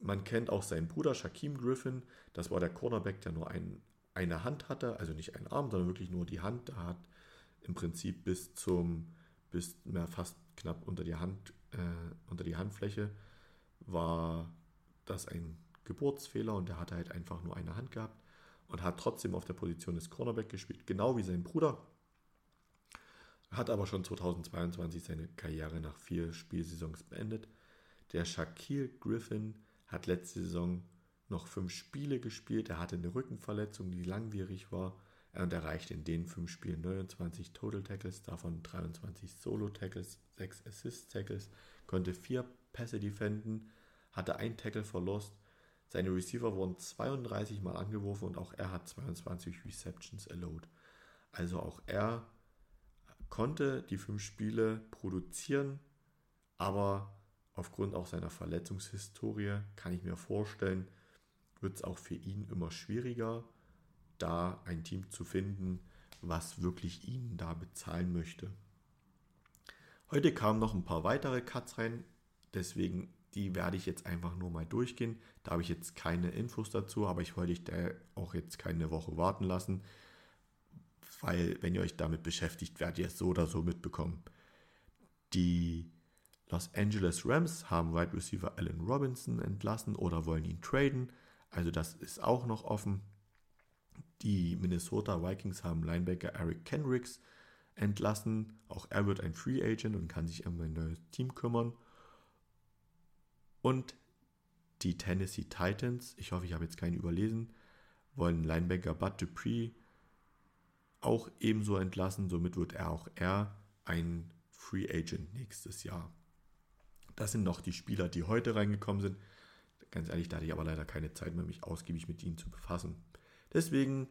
Man kennt auch seinen Bruder Shaquem Griffin, das war der Cornerback, der nur ein, eine Hand hatte, also nicht einen Arm, sondern wirklich nur die Hand. Er hat im Prinzip bis zum, bis mehr fast knapp unter die Hand, äh, unter die Handfläche war das ein Geburtsfehler und er hatte halt einfach nur eine Hand gehabt und hat trotzdem auf der Position des Cornerback gespielt, genau wie sein Bruder. Hat aber schon 2022 seine Karriere nach vier Spielsaisons beendet. Der Shaquille Griffin hat letzte Saison noch fünf Spiele gespielt. Er hatte eine Rückenverletzung, die langwierig war. Und erreichte in den fünf Spielen 29 Total Tackles, davon 23 Solo Tackles, 6 Assist Tackles, konnte vier Pässe defenden, hatte ein Tackle verlost seine Receiver wurden 32 Mal angeworfen und auch er hat 22 Receptions allowed. Also auch er konnte die fünf Spiele produzieren, aber aufgrund auch seiner Verletzungshistorie kann ich mir vorstellen, wird es auch für ihn immer schwieriger, da ein Team zu finden, was wirklich ihn da bezahlen möchte. Heute kamen noch ein paar weitere Cuts rein, deswegen die werde ich jetzt einfach nur mal durchgehen. Da habe ich jetzt keine Infos dazu, aber ich wollte dich da auch jetzt keine Woche warten lassen, weil wenn ihr euch damit beschäftigt, werdet ihr es so oder so mitbekommen. Die Los Angeles Rams haben Wide Receiver Allen Robinson entlassen oder wollen ihn traden. Also das ist auch noch offen. Die Minnesota Vikings haben Linebacker Eric Kendricks entlassen. Auch er wird ein Free Agent und kann sich um ein neues Team kümmern. Und die Tennessee Titans, ich hoffe, ich habe jetzt keinen überlesen, wollen Linebacker Bud Dupree auch ebenso entlassen. Somit wird er auch er ein Free Agent nächstes Jahr. Das sind noch die Spieler, die heute reingekommen sind. Ganz ehrlich, da hatte ich aber leider keine Zeit mehr, mich ausgiebig mit ihnen zu befassen. Deswegen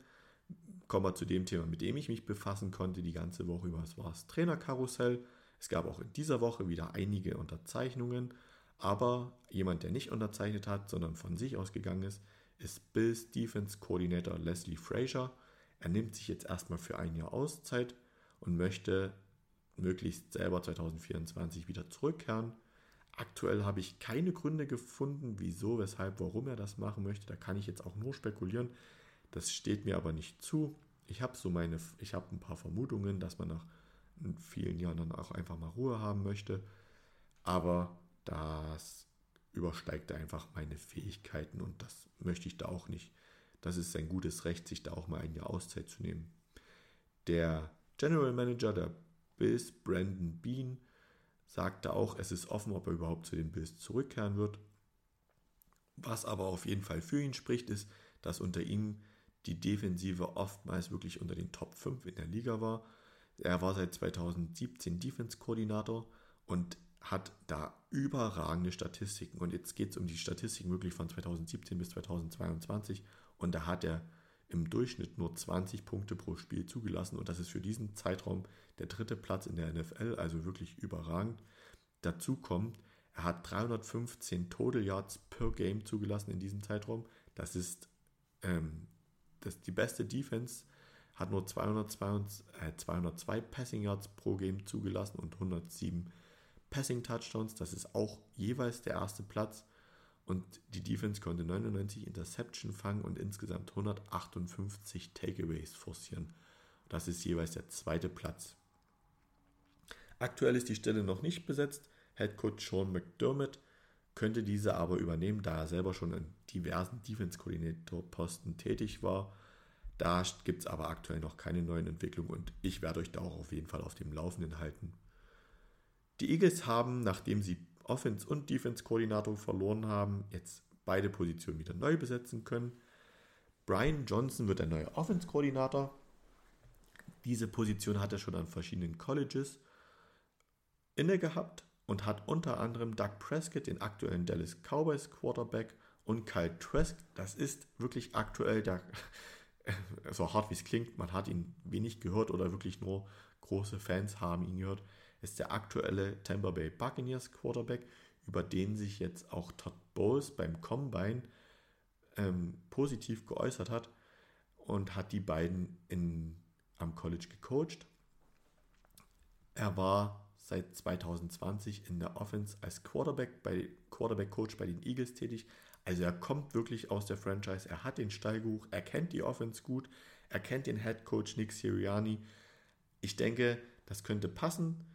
kommen wir zu dem Thema, mit dem ich mich befassen konnte die ganze Woche über. Es war das Trainerkarussell. Es gab auch in dieser Woche wieder einige Unterzeichnungen. Aber jemand, der nicht unterzeichnet hat, sondern von sich ausgegangen ist, ist Bills Defense Coordinator Leslie Frazier. Er nimmt sich jetzt erstmal für ein Jahr Auszeit und möchte möglichst selber 2024 wieder zurückkehren. Aktuell habe ich keine Gründe gefunden, wieso, weshalb, warum er das machen möchte. Da kann ich jetzt auch nur spekulieren. Das steht mir aber nicht zu. Ich habe so meine, ich habe ein paar Vermutungen, dass man nach vielen Jahren dann auch einfach mal Ruhe haben möchte. Aber das übersteigt einfach meine Fähigkeiten und das möchte ich da auch nicht. Das ist sein gutes Recht, sich da auch mal ein Jahr Auszeit zu nehmen. Der General Manager der Bills, Brandon Bean, sagte auch, es ist offen, ob er überhaupt zu den Bills zurückkehren wird. Was aber auf jeden Fall für ihn spricht, ist, dass unter ihm die Defensive oftmals wirklich unter den Top 5 in der Liga war. Er war seit 2017 Defense-Koordinator und hat da überragende Statistiken. Und jetzt geht es um die Statistiken wirklich von 2017 bis 2022. Und da hat er im Durchschnitt nur 20 Punkte pro Spiel zugelassen und das ist für diesen Zeitraum der dritte Platz in der NFL, also wirklich überragend. Dazu kommt, er hat 315 Total Yards per Game zugelassen in diesem Zeitraum. Das ist ähm, das, die beste Defense, hat nur 202, äh, 202 Passing Yards pro Game zugelassen und 107 Passing Touchdowns. Das ist auch jeweils der erste Platz. Und die Defense konnte 99 Interception fangen und insgesamt 158 Takeaways forcieren. Das ist jeweils der zweite Platz. Aktuell ist die Stelle noch nicht besetzt. Head Coach Sean McDermott könnte diese aber übernehmen, da er selber schon in diversen Defense-Koordinator-Posten tätig war. Da gibt es aber aktuell noch keine neuen Entwicklungen und ich werde euch da auch auf jeden Fall auf dem Laufenden halten. Die Eagles haben, nachdem sie Offense- und Defense-Koordinator verloren haben, jetzt beide Positionen wieder neu besetzen können. Brian Johnson wird der neue Offense-Koordinator. Diese Position hat er schon an verschiedenen Colleges inne gehabt und hat unter anderem Doug Prescott, den aktuellen Dallas Cowboys Quarterback, und Kyle Trask, das ist wirklich aktuell der, so hart wie es klingt, man hat ihn wenig gehört oder wirklich nur große Fans haben ihn gehört ist der aktuelle Tampa Bay Buccaneers Quarterback, über den sich jetzt auch Todd Bowles beim Combine ähm, positiv geäußert hat und hat die beiden in, am College gecoacht. Er war seit 2020 in der Offense als Quarterback bei Quarterback Coach bei den Eagles tätig. Also er kommt wirklich aus der Franchise, er hat den Stallgeruch, er kennt die Offense gut, er kennt den Head Coach Nick Sirianni. Ich denke, das könnte passen.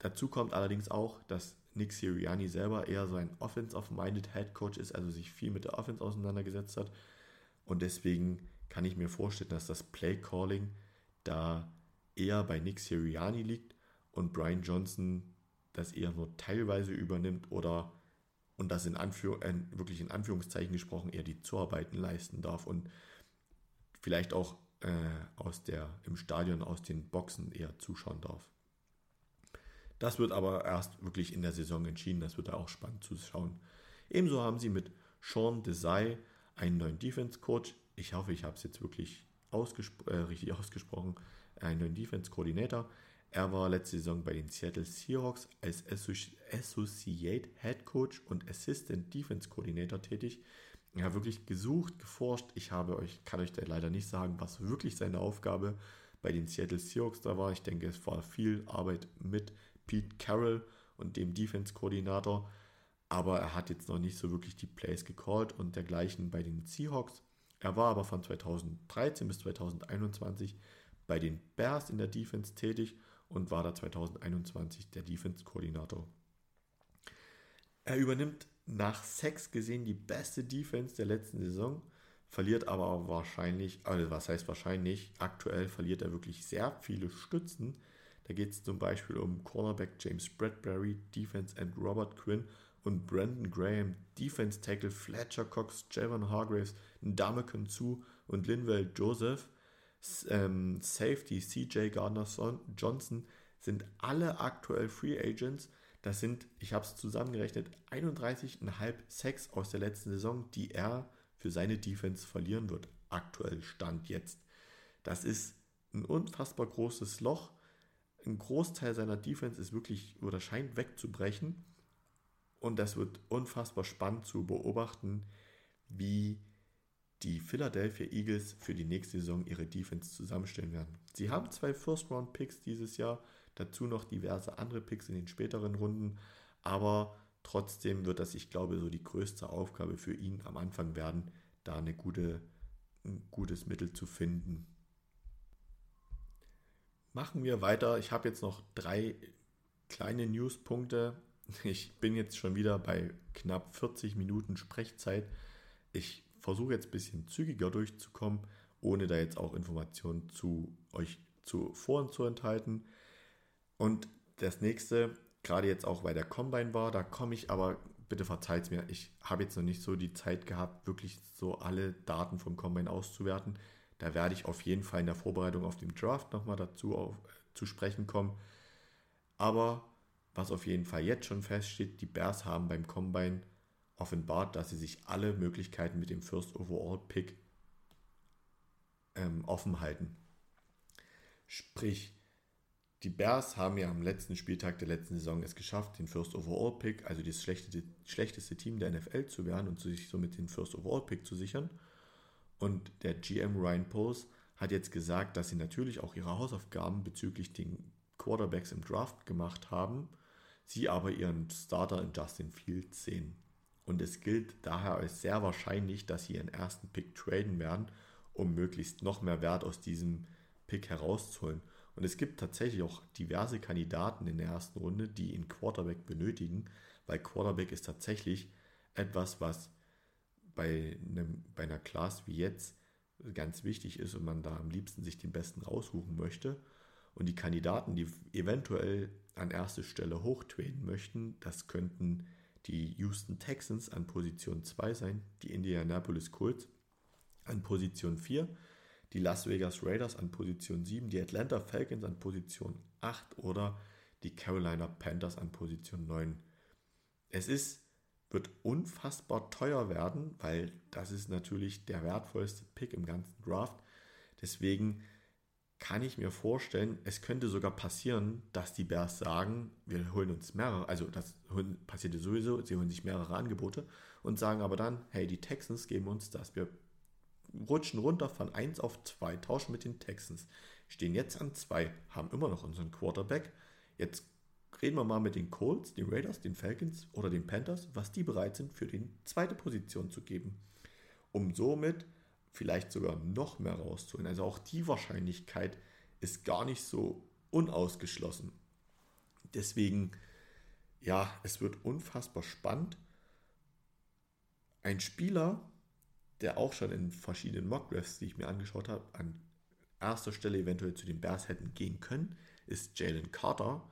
Dazu kommt allerdings auch, dass Nick Sirianni selber eher so ein offensive-minded Head Coach ist, also sich viel mit der Offense auseinandergesetzt hat. Und deswegen kann ich mir vorstellen, dass das Play Calling da eher bei Nick Sirianni liegt und Brian Johnson das eher nur teilweise übernimmt oder und das in Anführ äh, wirklich in Anführungszeichen gesprochen eher die Zuarbeiten leisten darf und vielleicht auch äh, aus der im Stadion aus den Boxen eher zuschauen darf. Das wird aber erst wirklich in der Saison entschieden. Das wird auch spannend zu schauen. Ebenso haben sie mit Sean Desai einen neuen Defense Coach. Ich hoffe, ich habe es jetzt wirklich ausgespro äh, richtig ausgesprochen. Einen neuen Defense Coordinator. Er war letzte Saison bei den Seattle Seahawks als Associate Head Coach und Assistant Defense Coordinator tätig. Er hat wirklich gesucht, geforscht. Ich habe euch, kann euch da leider nicht sagen, was wirklich seine Aufgabe bei den Seattle Seahawks da war. Ich denke, es war viel Arbeit mit Pete Carroll und dem Defense-Koordinator. aber er hat jetzt noch nicht so wirklich die Plays gecallt und dergleichen bei den Seahawks. Er war aber von 2013 bis 2021 bei den Bears in der Defense tätig und war da 2021 der Defense-Koordinator. Er übernimmt nach Sex gesehen die beste Defense der letzten Saison, verliert aber wahrscheinlich, also was heißt wahrscheinlich, aktuell verliert er wirklich sehr viele Stützen. Da geht es zum Beispiel um Cornerback James Bradbury, Defense End Robert Quinn und Brandon Graham, Defense Tackle Fletcher Cox, Javon Hargraves, Ndamukong Zu und Linwell Joseph, ähm, Safety CJ Gardner Johnson sind alle aktuell Free Agents. Das sind, ich habe es zusammengerechnet, 31,5 Sacks aus der letzten Saison, die er für seine Defense verlieren wird. Aktuell Stand jetzt. Das ist ein unfassbar großes Loch. Ein Großteil seiner Defense ist wirklich oder scheint wegzubrechen. Und das wird unfassbar spannend zu beobachten, wie die Philadelphia Eagles für die nächste Saison ihre Defense zusammenstellen werden. Sie haben zwei First-Round-Picks dieses Jahr, dazu noch diverse andere Picks in den späteren Runden, aber trotzdem wird das, ich glaube, so die größte Aufgabe für ihn am Anfang werden, da eine gute, ein gutes Mittel zu finden. Machen wir weiter. Ich habe jetzt noch drei kleine Newspunkte ich bin jetzt schon wieder bei knapp 40 Minuten Sprechzeit. Ich versuche jetzt ein bisschen zügiger durchzukommen, ohne da jetzt auch Informationen zu euch zu vor zu enthalten. Und das nächste, gerade jetzt auch weil der Combine war, da komme ich aber, bitte verzeiht mir, ich habe jetzt noch nicht so die Zeit gehabt, wirklich so alle Daten vom Combine auszuwerten. Da werde ich auf jeden Fall in der Vorbereitung auf den Draft nochmal dazu auf, zu sprechen kommen. Aber was auf jeden Fall jetzt schon feststeht, die Bears haben beim Combine offenbart, dass sie sich alle Möglichkeiten mit dem First Overall Pick ähm, offen halten. Sprich, die Bears haben ja am letzten Spieltag der letzten Saison es geschafft, den First Overall Pick, also das schlechteste, schlechteste Team der NFL zu werden und sich somit den First Overall Pick zu sichern. Und der GM Ryan Poles hat jetzt gesagt, dass sie natürlich auch ihre Hausaufgaben bezüglich den Quarterbacks im Draft gemacht haben sie aber ihren Starter in Justin Fields sehen. Und es gilt daher als sehr wahrscheinlich, dass sie ihren ersten Pick traden werden, um möglichst noch mehr Wert aus diesem Pick herauszuholen. Und es gibt tatsächlich auch diverse Kandidaten in der ersten Runde, die ihn Quarterback benötigen, weil Quarterback ist tatsächlich etwas, was bei, einem, bei einer Class wie jetzt ganz wichtig ist und man da am liebsten sich den besten raussuchen möchte. Und die Kandidaten, die eventuell an erste Stelle hochtraden möchten, das könnten die Houston Texans an Position 2 sein, die Indianapolis Colts an Position 4, die Las Vegas Raiders an Position 7, die Atlanta Falcons an Position 8 oder die Carolina Panthers an Position 9. Es ist, wird unfassbar teuer werden, weil das ist natürlich der wertvollste Pick im ganzen Draft. Deswegen kann ich mir vorstellen, es könnte sogar passieren, dass die Bears sagen, wir holen uns mehrere, also das passierte sowieso, sie holen sich mehrere Angebote und sagen aber dann, hey, die Texans geben uns das. Wir rutschen runter von 1 auf 2, tauschen mit den Texans, stehen jetzt an 2, haben immer noch unseren Quarterback. Jetzt reden wir mal mit den Colts, den Raiders, den Falcons oder den Panthers, was die bereit sind, für die zweite Position zu geben. Um somit vielleicht sogar noch mehr rauszuholen. Also auch die Wahrscheinlichkeit ist gar nicht so unausgeschlossen. Deswegen, ja, es wird unfassbar spannend. Ein Spieler, der auch schon in verschiedenen Mockdrafts, die ich mir angeschaut habe, an erster Stelle eventuell zu den Bears hätten gehen können, ist Jalen Carter.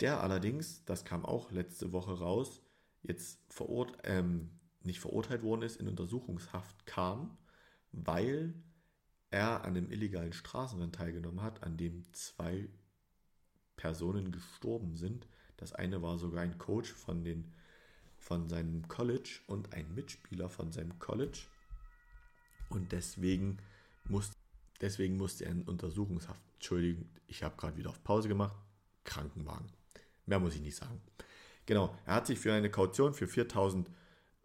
Der allerdings, das kam auch letzte Woche raus, jetzt verurt, ähm, nicht verurteilt worden ist, in Untersuchungshaft kam weil er an einem illegalen Straßenrennen teilgenommen hat, an dem zwei Personen gestorben sind. Das eine war sogar ein Coach von, den, von seinem College und ein Mitspieler von seinem College. Und deswegen, muss, deswegen musste er in Untersuchungshaft. Entschuldigung, ich habe gerade wieder auf Pause gemacht. Krankenwagen. Mehr muss ich nicht sagen. Genau, er hat sich für eine Kaution für 4000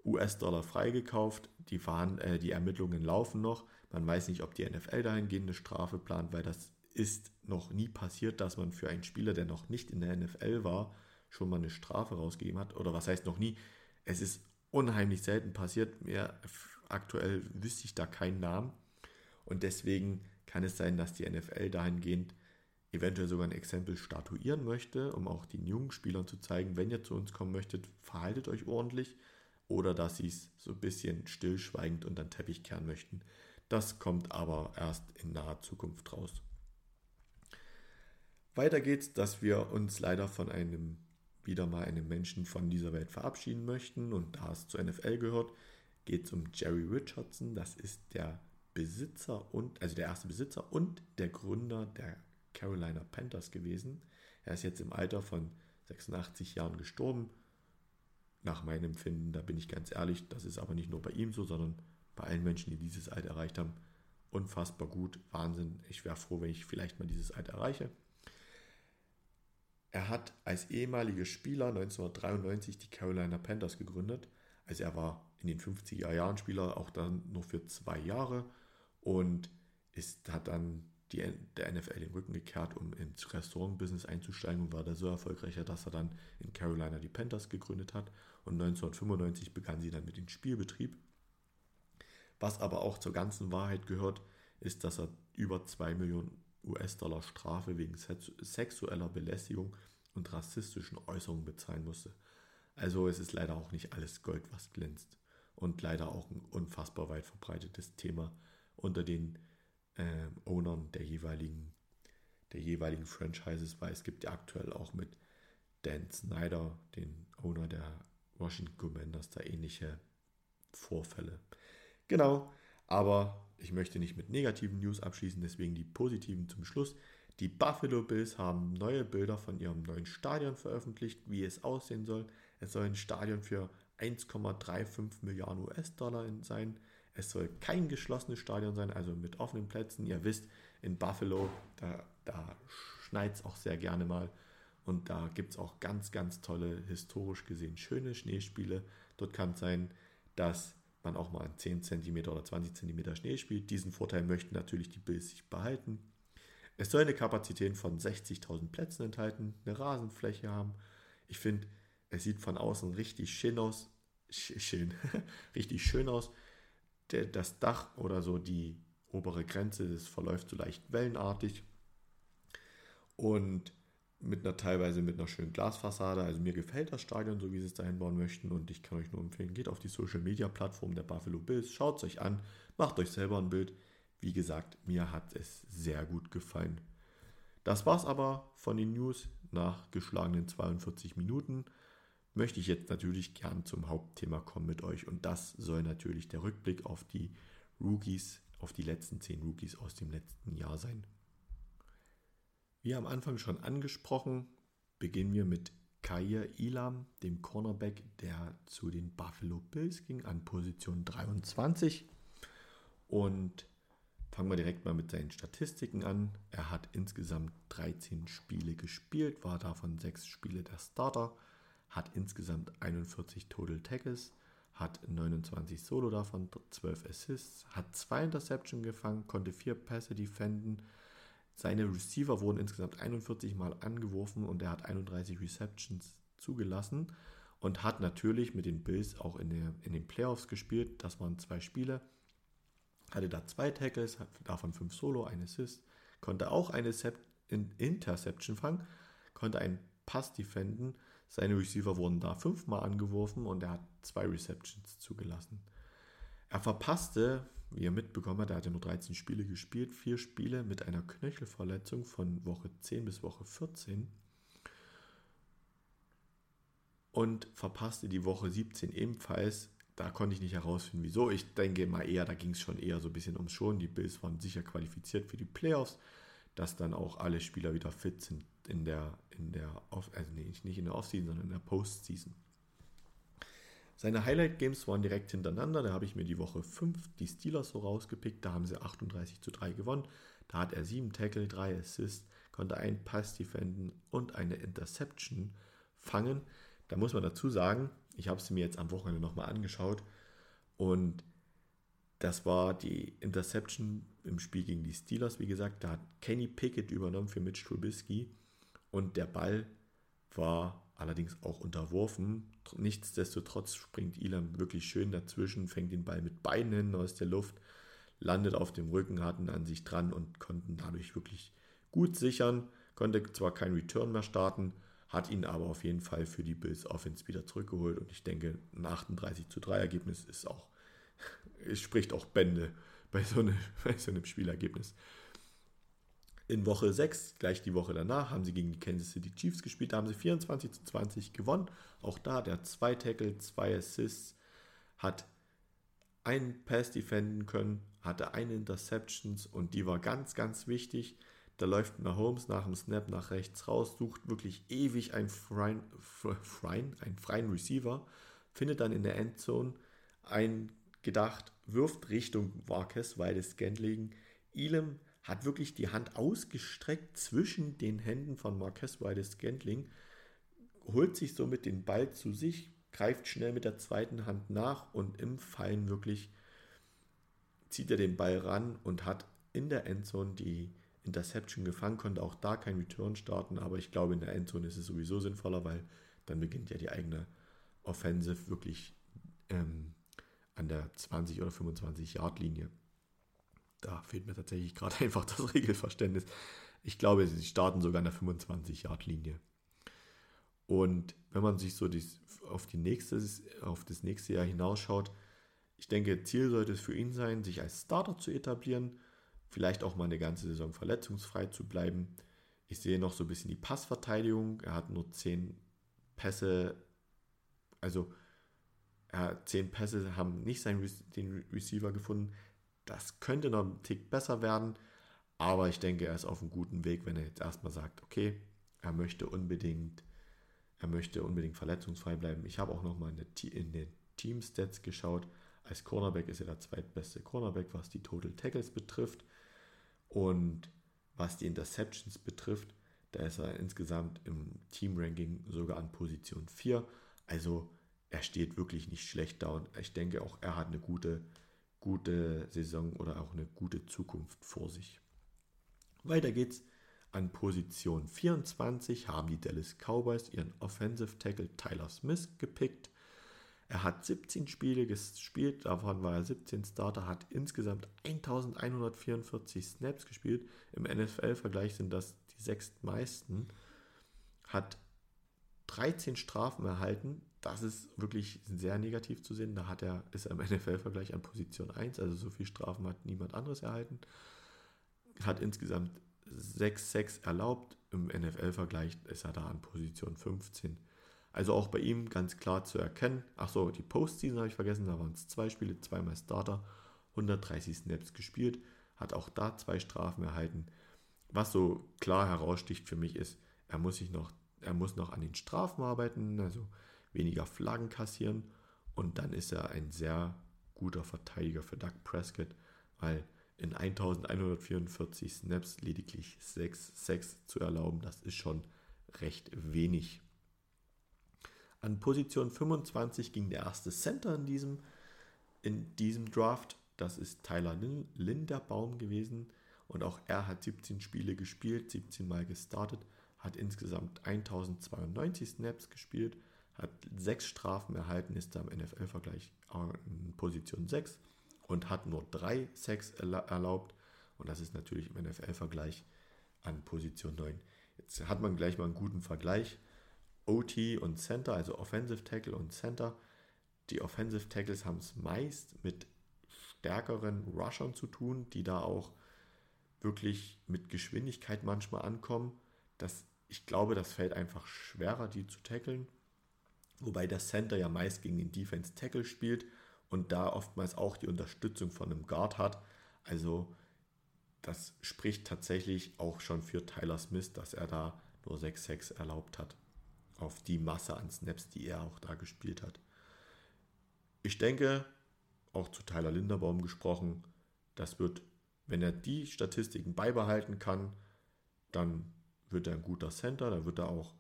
US-Dollar freigekauft. Die, äh, die Ermittlungen laufen noch. Man weiß nicht, ob die NFL dahingehend eine Strafe plant, weil das ist noch nie passiert, dass man für einen Spieler, der noch nicht in der NFL war, schon mal eine Strafe rausgegeben hat. Oder was heißt noch nie? Es ist unheimlich selten passiert. Mir aktuell wüsste ich da keinen Namen. Und deswegen kann es sein, dass die NFL dahingehend eventuell sogar ein Exempel statuieren möchte, um auch den jungen Spielern zu zeigen, wenn ihr zu uns kommen möchtet, verhaltet euch ordentlich. Oder dass sie es so ein bisschen stillschweigend unter den Teppich kehren möchten. Das kommt aber erst in naher Zukunft raus. Weiter geht's, dass wir uns leider von einem, wieder mal einem Menschen von dieser Welt verabschieden möchten. Und da es zur NFL gehört, geht es um Jerry Richardson. Das ist der Besitzer und, also der erste Besitzer und der Gründer der Carolina Panthers gewesen. Er ist jetzt im Alter von 86 Jahren gestorben. Nach meinem Empfinden, da bin ich ganz ehrlich, das ist aber nicht nur bei ihm so, sondern bei allen Menschen, die dieses Alter erreicht haben. Unfassbar gut, Wahnsinn. Ich wäre froh, wenn ich vielleicht mal dieses Alter erreiche. Er hat als ehemaliger Spieler 1993 die Carolina Panthers gegründet. Also er war in den 50er Jahren Spieler, auch dann nur für zwei Jahre und ist, hat dann die, der NFL den Rücken gekehrt, um ins Restaurant-Business einzusteigen und war da so erfolgreicher, dass er dann in Carolina die Panthers gegründet hat. Und 1995 begann sie dann mit dem Spielbetrieb. Was aber auch zur ganzen Wahrheit gehört, ist, dass er über 2 Millionen US-Dollar Strafe wegen sexueller Belästigung und rassistischen Äußerungen bezahlen musste. Also es ist leider auch nicht alles Gold, was glänzt. Und leider auch ein unfassbar weit verbreitetes Thema unter den äh, Ownern der jeweiligen, der jeweiligen Franchises, weil es gibt ja aktuell auch mit Dan Snyder, den Owner der Washington Commanders, da ähnliche Vorfälle. Genau, aber ich möchte nicht mit negativen News abschließen, deswegen die positiven zum Schluss. Die Buffalo Bills haben neue Bilder von ihrem neuen Stadion veröffentlicht, wie es aussehen soll. Es soll ein Stadion für 1,35 Milliarden US-Dollar sein. Es soll kein geschlossenes Stadion sein, also mit offenen Plätzen. Ihr wisst, in Buffalo, da, da schneit es auch sehr gerne mal. Und da gibt es auch ganz, ganz tolle, historisch gesehen schöne Schneespiele. Dort kann es sein, dass man auch mal 10 cm oder 20 cm Schnee spielt. Diesen Vorteil möchten natürlich die Bills sich behalten. Es soll eine Kapazität von 60.000 Plätzen enthalten, eine Rasenfläche haben. Ich finde, es sieht von außen richtig schön aus. Schön, richtig schön aus. Das Dach oder so die obere Grenze, das verläuft so leicht wellenartig. Und mit einer teilweise mit einer schönen Glasfassade. Also mir gefällt das Stadion, so wie sie es dahin bauen möchten. Und ich kann euch nur empfehlen, geht auf die Social Media Plattform der Buffalo Bills, schaut es euch an, macht euch selber ein Bild. Wie gesagt, mir hat es sehr gut gefallen. Das war's aber von den News nach geschlagenen 42 Minuten. Möchte ich jetzt natürlich gern zum Hauptthema kommen mit euch. Und das soll natürlich der Rückblick auf die Rookies, auf die letzten 10 Rookies aus dem letzten Jahr sein. Wie am Anfang schon angesprochen, beginnen wir mit Kair Ilam, dem Cornerback, der zu den Buffalo Bills ging, an Position 23. Und fangen wir direkt mal mit seinen Statistiken an. Er hat insgesamt 13 Spiele gespielt, war davon 6 Spiele der Starter, hat insgesamt 41 Total Tackles, hat 29 Solo davon, 12 Assists, hat 2 Interception gefangen, konnte 4 Pässe defenden, seine Receiver wurden insgesamt 41 Mal angeworfen und er hat 31 Receptions zugelassen und hat natürlich mit den Bills auch in, der, in den Playoffs gespielt. Das waren zwei Spiele. Hatte da zwei Tackles, davon fünf Solo, ein Assist, konnte auch eine Interception fangen, konnte einen Pass defenden. Seine Receiver wurden da fünfmal angeworfen und er hat zwei Receptions zugelassen. Er verpasste wie ihr mitbekommen habt, er hatte nur 13 Spiele gespielt, vier Spiele mit einer Knöchelverletzung von Woche 10 bis Woche 14 und verpasste die Woche 17 ebenfalls. Da konnte ich nicht herausfinden, wieso. Ich denke mal eher, da ging es schon eher so ein bisschen ums Schon. Die Bills waren sicher qualifiziert für die Playoffs, dass dann auch alle Spieler wieder fit sind in der, in der Off, also nicht in der Offseason, sondern in der Postseason. Seine Highlight-Games waren direkt hintereinander. Da habe ich mir die Woche 5 die Steelers so rausgepickt. Da haben sie 38 zu 3 gewonnen. Da hat er 7 Tackle, 3 Assists, konnte einen Pass defenden und eine Interception fangen. Da muss man dazu sagen, ich habe sie mir jetzt am Wochenende nochmal angeschaut und das war die Interception im Spiel gegen die Steelers, wie gesagt. Da hat Kenny Pickett übernommen für Mitch Trubisky und der Ball war allerdings auch unterworfen. Nichtsdestotrotz springt Elam wirklich schön dazwischen, fängt den Ball mit Beinen aus der Luft, landet auf dem Rücken, hatten an sich dran und konnten dadurch wirklich gut sichern. Konnte zwar kein Return mehr starten, hat ihn aber auf jeden Fall für die Bills Offense wieder zurückgeholt und ich denke, ein 38 zu 3 Ergebnis ist auch, es spricht auch Bände bei so, eine, bei so einem Spielergebnis. In Woche 6, gleich die Woche danach, haben sie gegen die Kansas City Chiefs gespielt. Da haben sie 24 zu 20 gewonnen. Auch da der zwei Tackle, zwei Assists, hat einen Pass defenden können, hatte eine Interceptions und die war ganz, ganz wichtig. Da läuft Mahomes nach dem Snap nach rechts raus, sucht wirklich ewig einen freien, freien, einen freien Receiver, findet dann in der Endzone ein gedacht, wirft Richtung Marquez, weil das Scantling. Elam hat wirklich die Hand ausgestreckt zwischen den Händen von Marquez Wildes Scantling, holt sich somit den Ball zu sich, greift schnell mit der zweiten Hand nach und im Fallen wirklich zieht er den Ball ran und hat in der Endzone die Interception gefangen, konnte auch da kein Return starten, aber ich glaube, in der Endzone ist es sowieso sinnvoller, weil dann beginnt ja die eigene Offensive wirklich ähm, an der 20 oder 25 Yard Linie da fehlt mir tatsächlich gerade einfach das Regelverständnis. Ich glaube, sie starten sogar an der 25-Yard-Linie. Und wenn man sich so dies, auf, die nächste, auf das nächste Jahr hinausschaut, ich denke, Ziel sollte es für ihn sein, sich als Starter zu etablieren, vielleicht auch mal eine ganze Saison verletzungsfrei zu bleiben. Ich sehe noch so ein bisschen die Passverteidigung. Er hat nur 10 Pässe, also er, 10 Pässe haben nicht seinen, den Receiver gefunden. Das könnte noch ein Tick besser werden, aber ich denke, er ist auf einem guten Weg, wenn er jetzt erstmal sagt, okay, er möchte unbedingt, er möchte unbedingt verletzungsfrei bleiben. Ich habe auch nochmal in, in den Team-Stats geschaut. Als Cornerback ist er der zweitbeste Cornerback, was die Total Tackles betrifft. Und was die Interceptions betrifft, da ist er insgesamt im Team-Ranking sogar an Position 4. Also er steht wirklich nicht schlecht da und ich denke auch, er hat eine gute gute Saison oder auch eine gute Zukunft vor sich. Weiter geht's. An Position 24 haben die Dallas Cowboys ihren Offensive Tackle Tyler Smith gepickt. Er hat 17 Spiele gespielt, davon war er 17 Starter, hat insgesamt 1144 Snaps gespielt. Im NFL-Vergleich sind das die sechstmeisten. Hat 13 Strafen erhalten, das ist wirklich sehr negativ zu sehen. Da hat er, ist er im NFL-Vergleich an Position 1, also so viel Strafen hat niemand anderes erhalten. Hat insgesamt 6 6 erlaubt. Im NFL-Vergleich ist er da an Position 15. Also auch bei ihm ganz klar zu erkennen. Achso, die Postseason habe ich vergessen, da waren es zwei Spiele, zweimal Starter, 130 Snaps gespielt, hat auch da zwei Strafen erhalten. Was so klar heraussticht für mich ist, er muss sich noch, er muss noch an den Strafen arbeiten. Also weniger Flaggen kassieren und dann ist er ein sehr guter Verteidiger für Doug Prescott, weil in 1144 Snaps lediglich 6 6 zu erlauben, das ist schon recht wenig. An Position 25 ging der erste Center in diesem, in diesem Draft. Das ist Tyler Linderbaum gewesen. Und auch er hat 17 Spiele gespielt, 17 Mal gestartet, hat insgesamt 1092 Snaps gespielt hat sechs Strafen erhalten, ist da im NFL-Vergleich in Position 6 und hat nur drei Sacks erlaubt. Und das ist natürlich im NFL-Vergleich an Position 9. Jetzt hat man gleich mal einen guten Vergleich. OT und Center, also Offensive Tackle und Center. Die Offensive Tackles haben es meist mit stärkeren Rushern zu tun, die da auch wirklich mit Geschwindigkeit manchmal ankommen. Das, ich glaube, das fällt einfach schwerer, die zu tackeln. Wobei der Center ja meist gegen den Defense Tackle spielt und da oftmals auch die Unterstützung von einem Guard hat. Also das spricht tatsächlich auch schon für Tyler Smith, dass er da nur 6-6 erlaubt hat. Auf die Masse an Snaps, die er auch da gespielt hat. Ich denke, auch zu Tyler Linderbaum gesprochen, das wird, wenn er die Statistiken beibehalten kann, dann wird er ein guter Center, dann wird er auch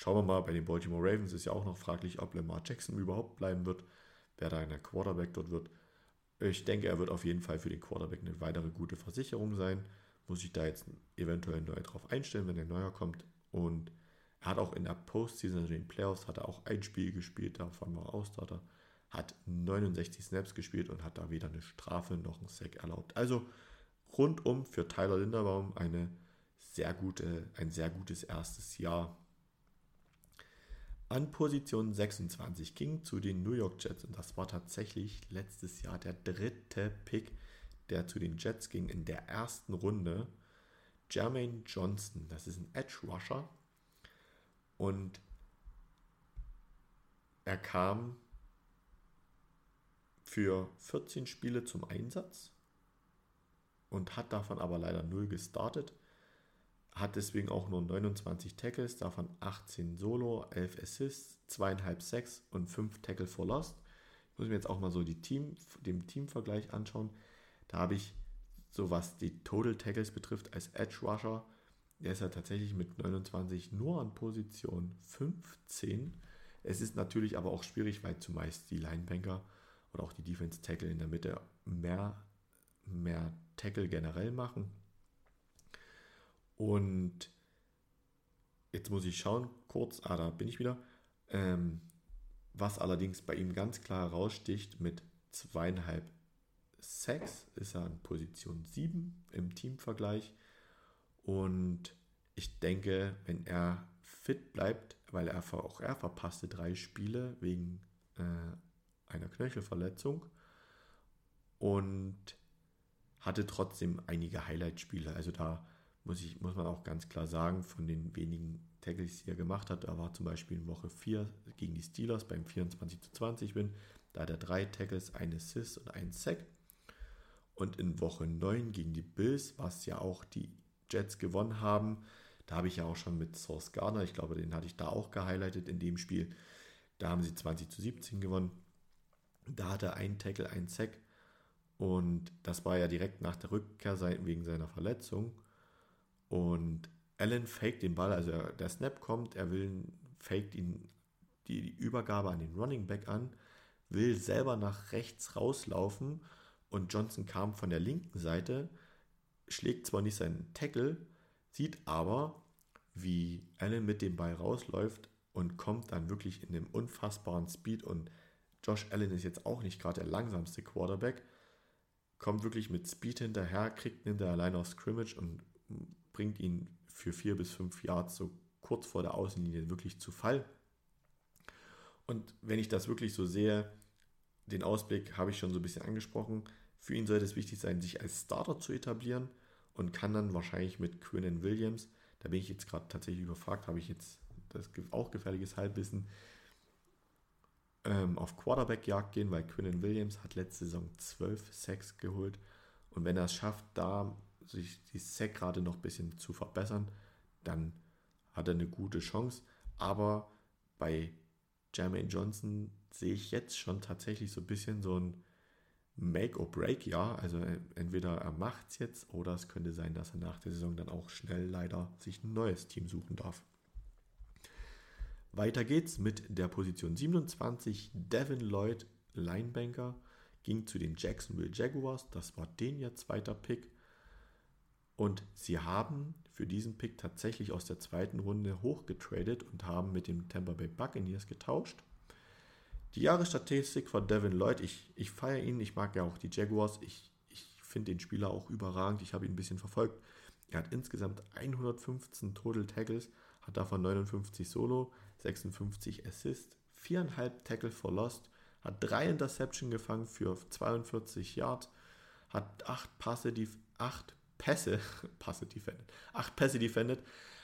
Schauen wir mal, bei den Baltimore Ravens ist ja auch noch fraglich, ob Lamar Jackson überhaupt bleiben wird, wer da in der Quarterback dort wird. Ich denke, er wird auf jeden Fall für den Quarterback eine weitere gute Versicherung sein. Muss ich da jetzt eventuell neu drauf einstellen, wenn der neuer kommt. Und Er hat auch in der Postseason, also in den Playoffs, hat er auch ein Spiel gespielt, davon war er Ausstarter, hat 69 Snaps gespielt und hat da weder eine Strafe noch einen Sack erlaubt. Also rundum für Tyler Linderbaum eine sehr gute, ein sehr gutes erstes Jahr. An Position 26 ging zu den New York Jets und das war tatsächlich letztes Jahr der dritte Pick, der zu den Jets ging in der ersten Runde. Jermaine Johnson, das ist ein Edge Rusher und er kam für 14 Spiele zum Einsatz und hat davon aber leider 0 gestartet. Hat deswegen auch nur 29 Tackles, davon 18 Solo, 11 Assists, 2,5 Sacks und 5 Tackle for Lost. Ich muss mir jetzt auch mal so die Team, den Teamvergleich anschauen. Da habe ich, so was die Total Tackles betrifft, als Edge Rusher, der ist ja tatsächlich mit 29 nur an Position 15. Es ist natürlich aber auch schwierig, weil zumeist die Linebanker oder auch die Defense Tackle in der Mitte mehr, mehr Tackle generell machen. Und jetzt muss ich schauen, kurz, ah, da bin ich wieder. Ähm, was allerdings bei ihm ganz klar heraussticht, mit zweieinhalb Sacks ist er an Position 7 im Teamvergleich. Und ich denke, wenn er fit bleibt, weil er auch er verpasste drei Spiele wegen äh, einer Knöchelverletzung und hatte trotzdem einige Highlight-Spiele. Also da muss, ich, muss man auch ganz klar sagen, von den wenigen Tackles, die er gemacht hat, da war zum Beispiel in Woche 4 gegen die Steelers beim 24 zu 20 Win, da hat er drei Tackles, ein Assist und einen Sack. Und in Woche 9 gegen die Bills, was ja auch die Jets gewonnen haben, da habe ich ja auch schon mit Source Gardner, ich glaube, den hatte ich da auch gehighlightet in dem Spiel. Da haben sie 20 zu 17 gewonnen. Da hatte er einen Tackle, einen Sack. Und das war ja direkt nach der Rückkehr wegen seiner Verletzung. Und Allen faked den Ball, also der Snap kommt, er will, faked ihn die, die Übergabe an den Running Back an, will selber nach rechts rauslaufen und Johnson kam von der linken Seite, schlägt zwar nicht seinen Tackle, sieht aber, wie Allen mit dem Ball rausläuft und kommt dann wirklich in dem unfassbaren Speed und Josh Allen ist jetzt auch nicht gerade der langsamste Quarterback, kommt wirklich mit Speed hinterher, kriegt ihn hinter alleine aus Scrimmage und bringt ihn für vier bis fünf Yards so kurz vor der Außenlinie wirklich zu Fall. Und wenn ich das wirklich so sehe, den Ausblick habe ich schon so ein bisschen angesprochen. Für ihn sollte es wichtig sein, sich als Starter zu etablieren und kann dann wahrscheinlich mit Quinnen Williams, da bin ich jetzt gerade tatsächlich überfragt, habe ich jetzt das auch gefährliches Halbwissen, ähm, auf Quarterback-Jagd gehen, weil Quinnen Williams hat letzte Saison 12 Sacks geholt. Und wenn er es schafft, da sich die Sack-Rate noch ein bisschen zu verbessern, dann hat er eine gute Chance. Aber bei Jermaine Johnson sehe ich jetzt schon tatsächlich so ein bisschen so ein Make-or-Break-Jahr. Also äh, entweder er macht es jetzt oder es könnte sein, dass er nach der Saison dann auch schnell leider sich ein neues Team suchen darf. Weiter geht's mit der Position 27. Devin Lloyd, Linebanker, ging zu den Jacksonville Jaguars. Das war den ihr zweiter Pick. Und sie haben für diesen Pick tatsächlich aus der zweiten Runde hochgetradet und haben mit dem Tampa Bay Buccaneers getauscht. Die Jahresstatistik von Devin Lloyd, ich, ich feiere ihn, ich mag ja auch die Jaguars, ich, ich finde den Spieler auch überragend, ich habe ihn ein bisschen verfolgt. Er hat insgesamt 115 Total Tackles, hat davon 59 Solo, 56 Assist, 4,5 Tackle for Lost, hat 3 Interception gefangen für 42 Yards, hat 8 Passe, 8 Pässe, Passe defended, 8 Pässe defended,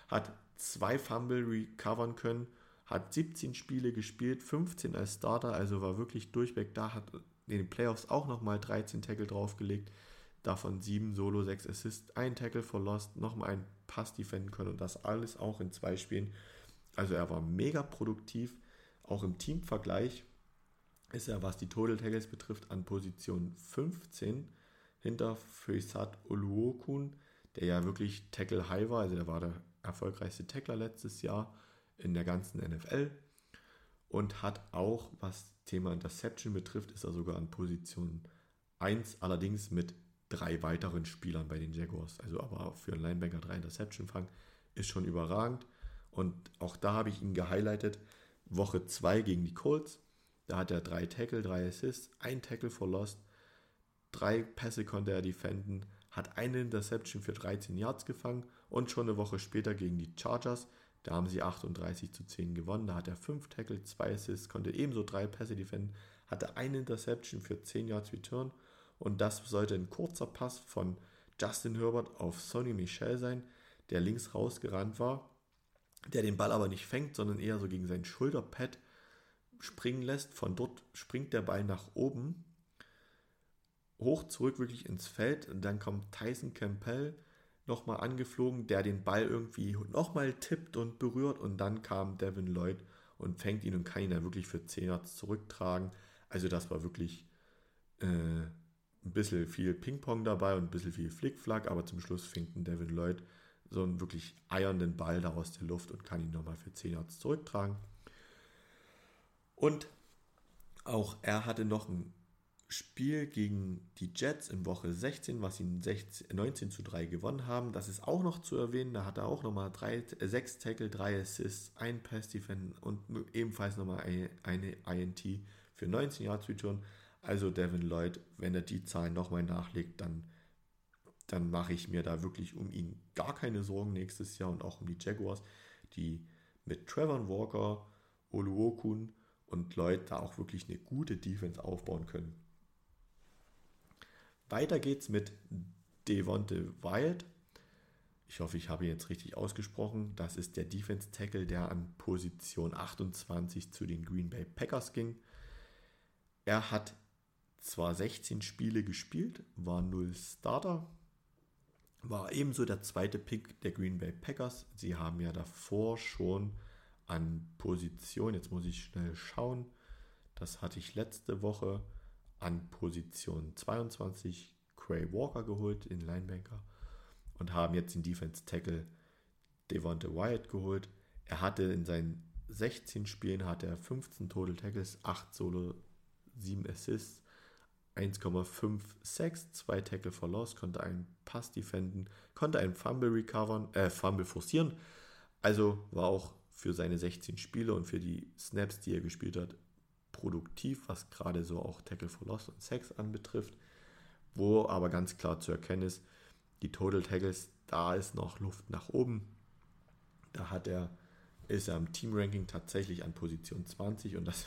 hat 2 Fumble recovern können, hat 17 Spiele gespielt, 15 als Starter, also war wirklich durchweg da, hat in den Playoffs auch nochmal 13 Tackle draufgelegt, davon 7 Solo, 6 Assists, 1 Tackle for Lost, nochmal einen Pass defenden können und das alles auch in zwei Spielen. Also er war mega produktiv. Auch im Teamvergleich ist er, was die Total Tackles betrifft, an Position 15 hinter Fösat Oluokun, der ja wirklich Tackle High war. Also der war der erfolgreichste Tackler letztes Jahr in der ganzen NFL. Und hat auch, was Thema Interception betrifft, ist er sogar an Position 1, allerdings mit drei weiteren Spielern bei den Jaguars. Also aber für einen Linebacker drei Interception fangen, ist schon überragend. Und auch da habe ich ihn gehighlightet. Woche 2 gegen die Colts. Da hat er drei Tackle, drei Assists, ein Tackle for Lost, drei Pässe konnte er defenden, hat eine Interception für 13 Yards gefangen und schon eine Woche später gegen die Chargers, da haben sie 38 zu 10 gewonnen, da hat er fünf Tackle, zwei Assists, konnte ebenso drei Pässe defenden, hatte eine Interception für 10 Yards Return und das sollte ein kurzer Pass von Justin Herbert auf Sonny Michel sein, der links rausgerannt war, der den Ball aber nicht fängt, sondern eher so gegen sein Schulterpad springen lässt. Von dort springt der Ball nach oben, hoch zurück wirklich ins Feld und dann kommt Tyson Campbell nochmal angeflogen, der den Ball irgendwie nochmal tippt und berührt und dann kam Devin Lloyd und fängt ihn und kann ihn dann wirklich für 10 Yards zurücktragen. Also das war wirklich äh, ein bisschen viel Ping-Pong dabei und ein bisschen viel Flickflack, aber zum Schluss fängt ein Devin Lloyd so einen wirklich eiernden Ball da aus der Luft und kann ihn nochmal für 10 Yards zurücktragen. Und auch er hatte noch ein Spiel gegen die Jets in Woche 16, was sie 16, 19 zu 3 gewonnen haben. Das ist auch noch zu erwähnen. Da hat er auch nochmal 6 Tackle, 3 Assists, ein Pass Defend und ebenfalls nochmal eine, eine INT für 19 Yards Return. Also Devin Lloyd, wenn er die Zahlen nochmal nachlegt, dann, dann mache ich mir da wirklich um ihn gar keine Sorgen nächstes Jahr und auch um die Jaguars, die mit Trevor Walker, Oluokun und Lloyd da auch wirklich eine gute Defense aufbauen können. Weiter geht's mit Devonte Wild. Ich hoffe, ich habe ihn jetzt richtig ausgesprochen. Das ist der Defense Tackle, der an Position 28 zu den Green Bay Packers ging. Er hat zwar 16 Spiele gespielt, war null Starter, war ebenso der zweite Pick der Green Bay Packers. Sie haben ja davor schon an Position, jetzt muss ich schnell schauen, das hatte ich letzte Woche an Position 22 Cray Walker geholt in Linebanker und haben jetzt den Defense Tackle Devonte Wyatt geholt. Er hatte in seinen 16 Spielen hatte er 15 Total Tackles, 8 Solo, 7 Assists, 1,5 Sacks, 2 Tackle for Loss, konnte einen Pass defenden, konnte einen Fumble recovern, äh, Fumble forcieren. Also war auch für seine 16 Spiele und für die Snaps, die er gespielt hat, produktiv, was gerade so auch Tackle for Loss und Sex anbetrifft. Wo aber ganz klar zu erkennen ist, die Total Tackles, da ist noch Luft nach oben. Da hat er, ist er im Team-Ranking tatsächlich an Position 20 und das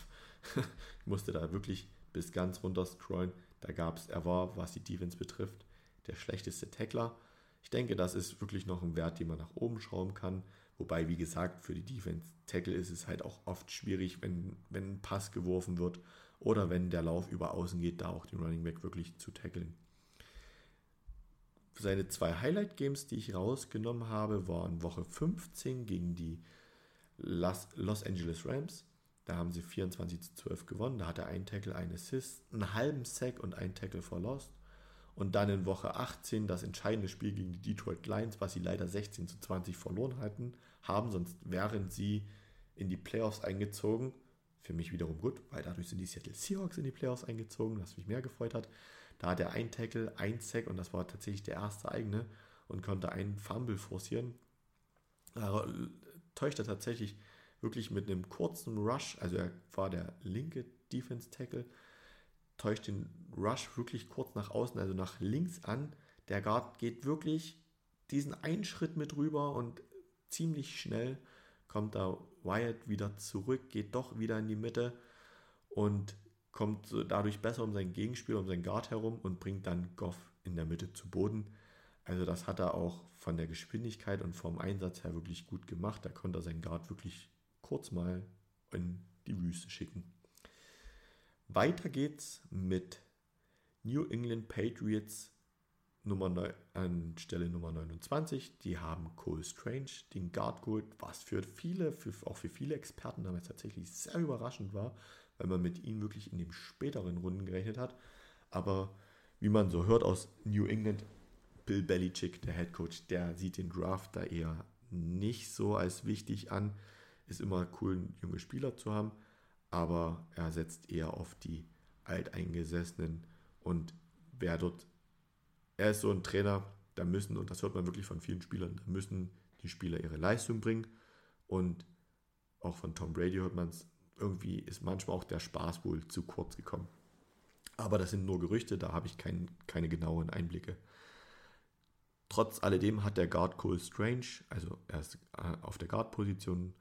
musste da wirklich bis ganz runter scrollen. Da gab es, er war, was die Defense betrifft, der schlechteste Tackler. Ich denke, das ist wirklich noch ein Wert, den man nach oben schrauben kann. Wobei, wie gesagt, für die Defense Tackle ist es halt auch oft schwierig, wenn, wenn ein Pass geworfen wird oder wenn der Lauf über außen geht, da auch den Running Back wirklich zu tackeln. Seine zwei Highlight Games, die ich rausgenommen habe, waren Woche 15 gegen die Los Angeles Rams. Da haben sie 24 zu 12 gewonnen. Da hat er einen Tackle, einen Assist, einen halben Sack und einen Tackle for Lost. Und dann in Woche 18 das entscheidende Spiel gegen die Detroit Lions, was sie leider 16 zu 20 verloren hatten, haben, sonst wären sie in die Playoffs eingezogen. Für mich wiederum gut, weil dadurch sind die Seattle Seahawks in die Playoffs eingezogen, was mich mehr gefreut hat. Da hat er ein Tackle, ein Sack und das war tatsächlich der erste eigene und konnte einen Fumble forcieren. Da täuscht er tatsächlich wirklich mit einem kurzen Rush, also er war der linke Defense Tackle, täuscht den Rush wirklich kurz nach außen, also nach links an. Der Guard geht wirklich diesen einen Schritt mit rüber und ziemlich schnell kommt da Wyatt wieder zurück, geht doch wieder in die Mitte und kommt dadurch besser um sein Gegenspiel, um seinen Guard herum und bringt dann Goff in der Mitte zu Boden. Also das hat er auch von der Geschwindigkeit und vom Einsatz her wirklich gut gemacht. Da konnte er seinen Guard wirklich kurz mal in die Wüste schicken. Weiter geht's mit New England Patriots Nummer 9, an Stelle Nummer 29. Die haben Cole Strange, den Guard geholt, was für viele, für, auch für viele Experten damals tatsächlich sehr überraschend war, weil man mit ihnen wirklich in den späteren Runden gerechnet hat. Aber wie man so hört aus New England, Bill Belichick, der Head Coach, der sieht den Draft da eher nicht so als wichtig an. Ist immer cool, junge Spieler zu haben aber er setzt eher auf die Alteingesessenen und wer dort, er ist so ein Trainer, da müssen, und das hört man wirklich von vielen Spielern, da müssen die Spieler ihre Leistung bringen Und auch von Tom Brady hört man es, irgendwie ist manchmal auch der Spaß wohl zu kurz gekommen. Aber das sind nur Gerüchte, da habe ich kein, keine genauen Einblicke. Trotz alledem hat der Guard Cole Strange, also er ist äh, auf der Guard-Position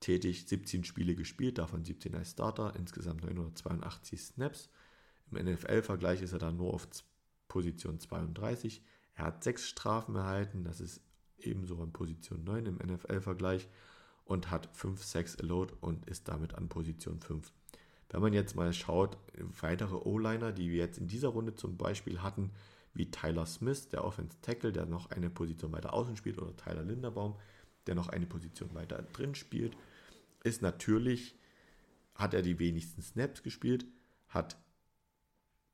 tätig, 17 Spiele gespielt, davon 17 als Starter, insgesamt 982 Snaps. Im NFL-Vergleich ist er dann nur auf Position 32. Er hat sechs Strafen erhalten, das ist ebenso an Position 9 im NFL-Vergleich und hat 5 Sacks allowed und ist damit an Position 5. Wenn man jetzt mal schaut, weitere O-Liner, die wir jetzt in dieser Runde zum Beispiel hatten, wie Tyler Smith, der Offense Tackle, der noch eine Position weiter außen spielt, oder Tyler Linderbaum, der noch eine Position weiter drin spielt, ist natürlich, hat er die wenigsten Snaps gespielt, hat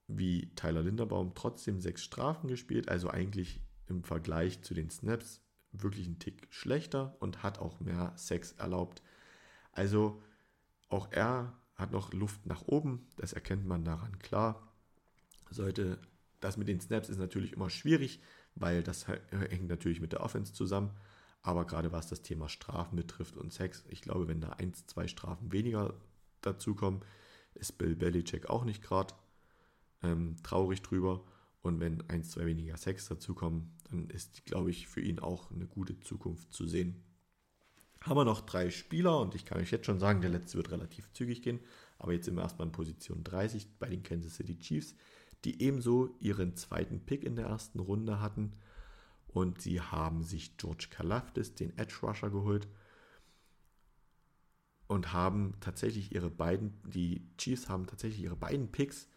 wie Tyler Linderbaum trotzdem sechs Strafen gespielt, also eigentlich im Vergleich zu den Snaps wirklich einen Tick schlechter und hat auch mehr Sex erlaubt. Also auch er hat noch Luft nach oben, das erkennt man daran klar. Sollte das mit den Snaps ist natürlich immer schwierig, weil das hängt natürlich mit der Offense zusammen. Aber gerade was das Thema Strafen betrifft und Sex, ich glaube, wenn da eins, zwei Strafen weniger dazukommen, ist Bill Belichick auch nicht gerade ähm, traurig drüber. Und wenn eins, zwei weniger Sex dazukommen, dann ist, glaube ich, für ihn auch eine gute Zukunft zu sehen. Haben wir noch drei Spieler und ich kann euch jetzt schon sagen, der letzte wird relativ zügig gehen. Aber jetzt sind wir erstmal in Position 30 bei den Kansas City Chiefs die ebenso ihren zweiten Pick in der ersten Runde hatten. Und sie haben sich George Kalafdis, den Edge Rusher, geholt. Und haben tatsächlich ihre beiden, die Chiefs haben tatsächlich ihre beiden Picks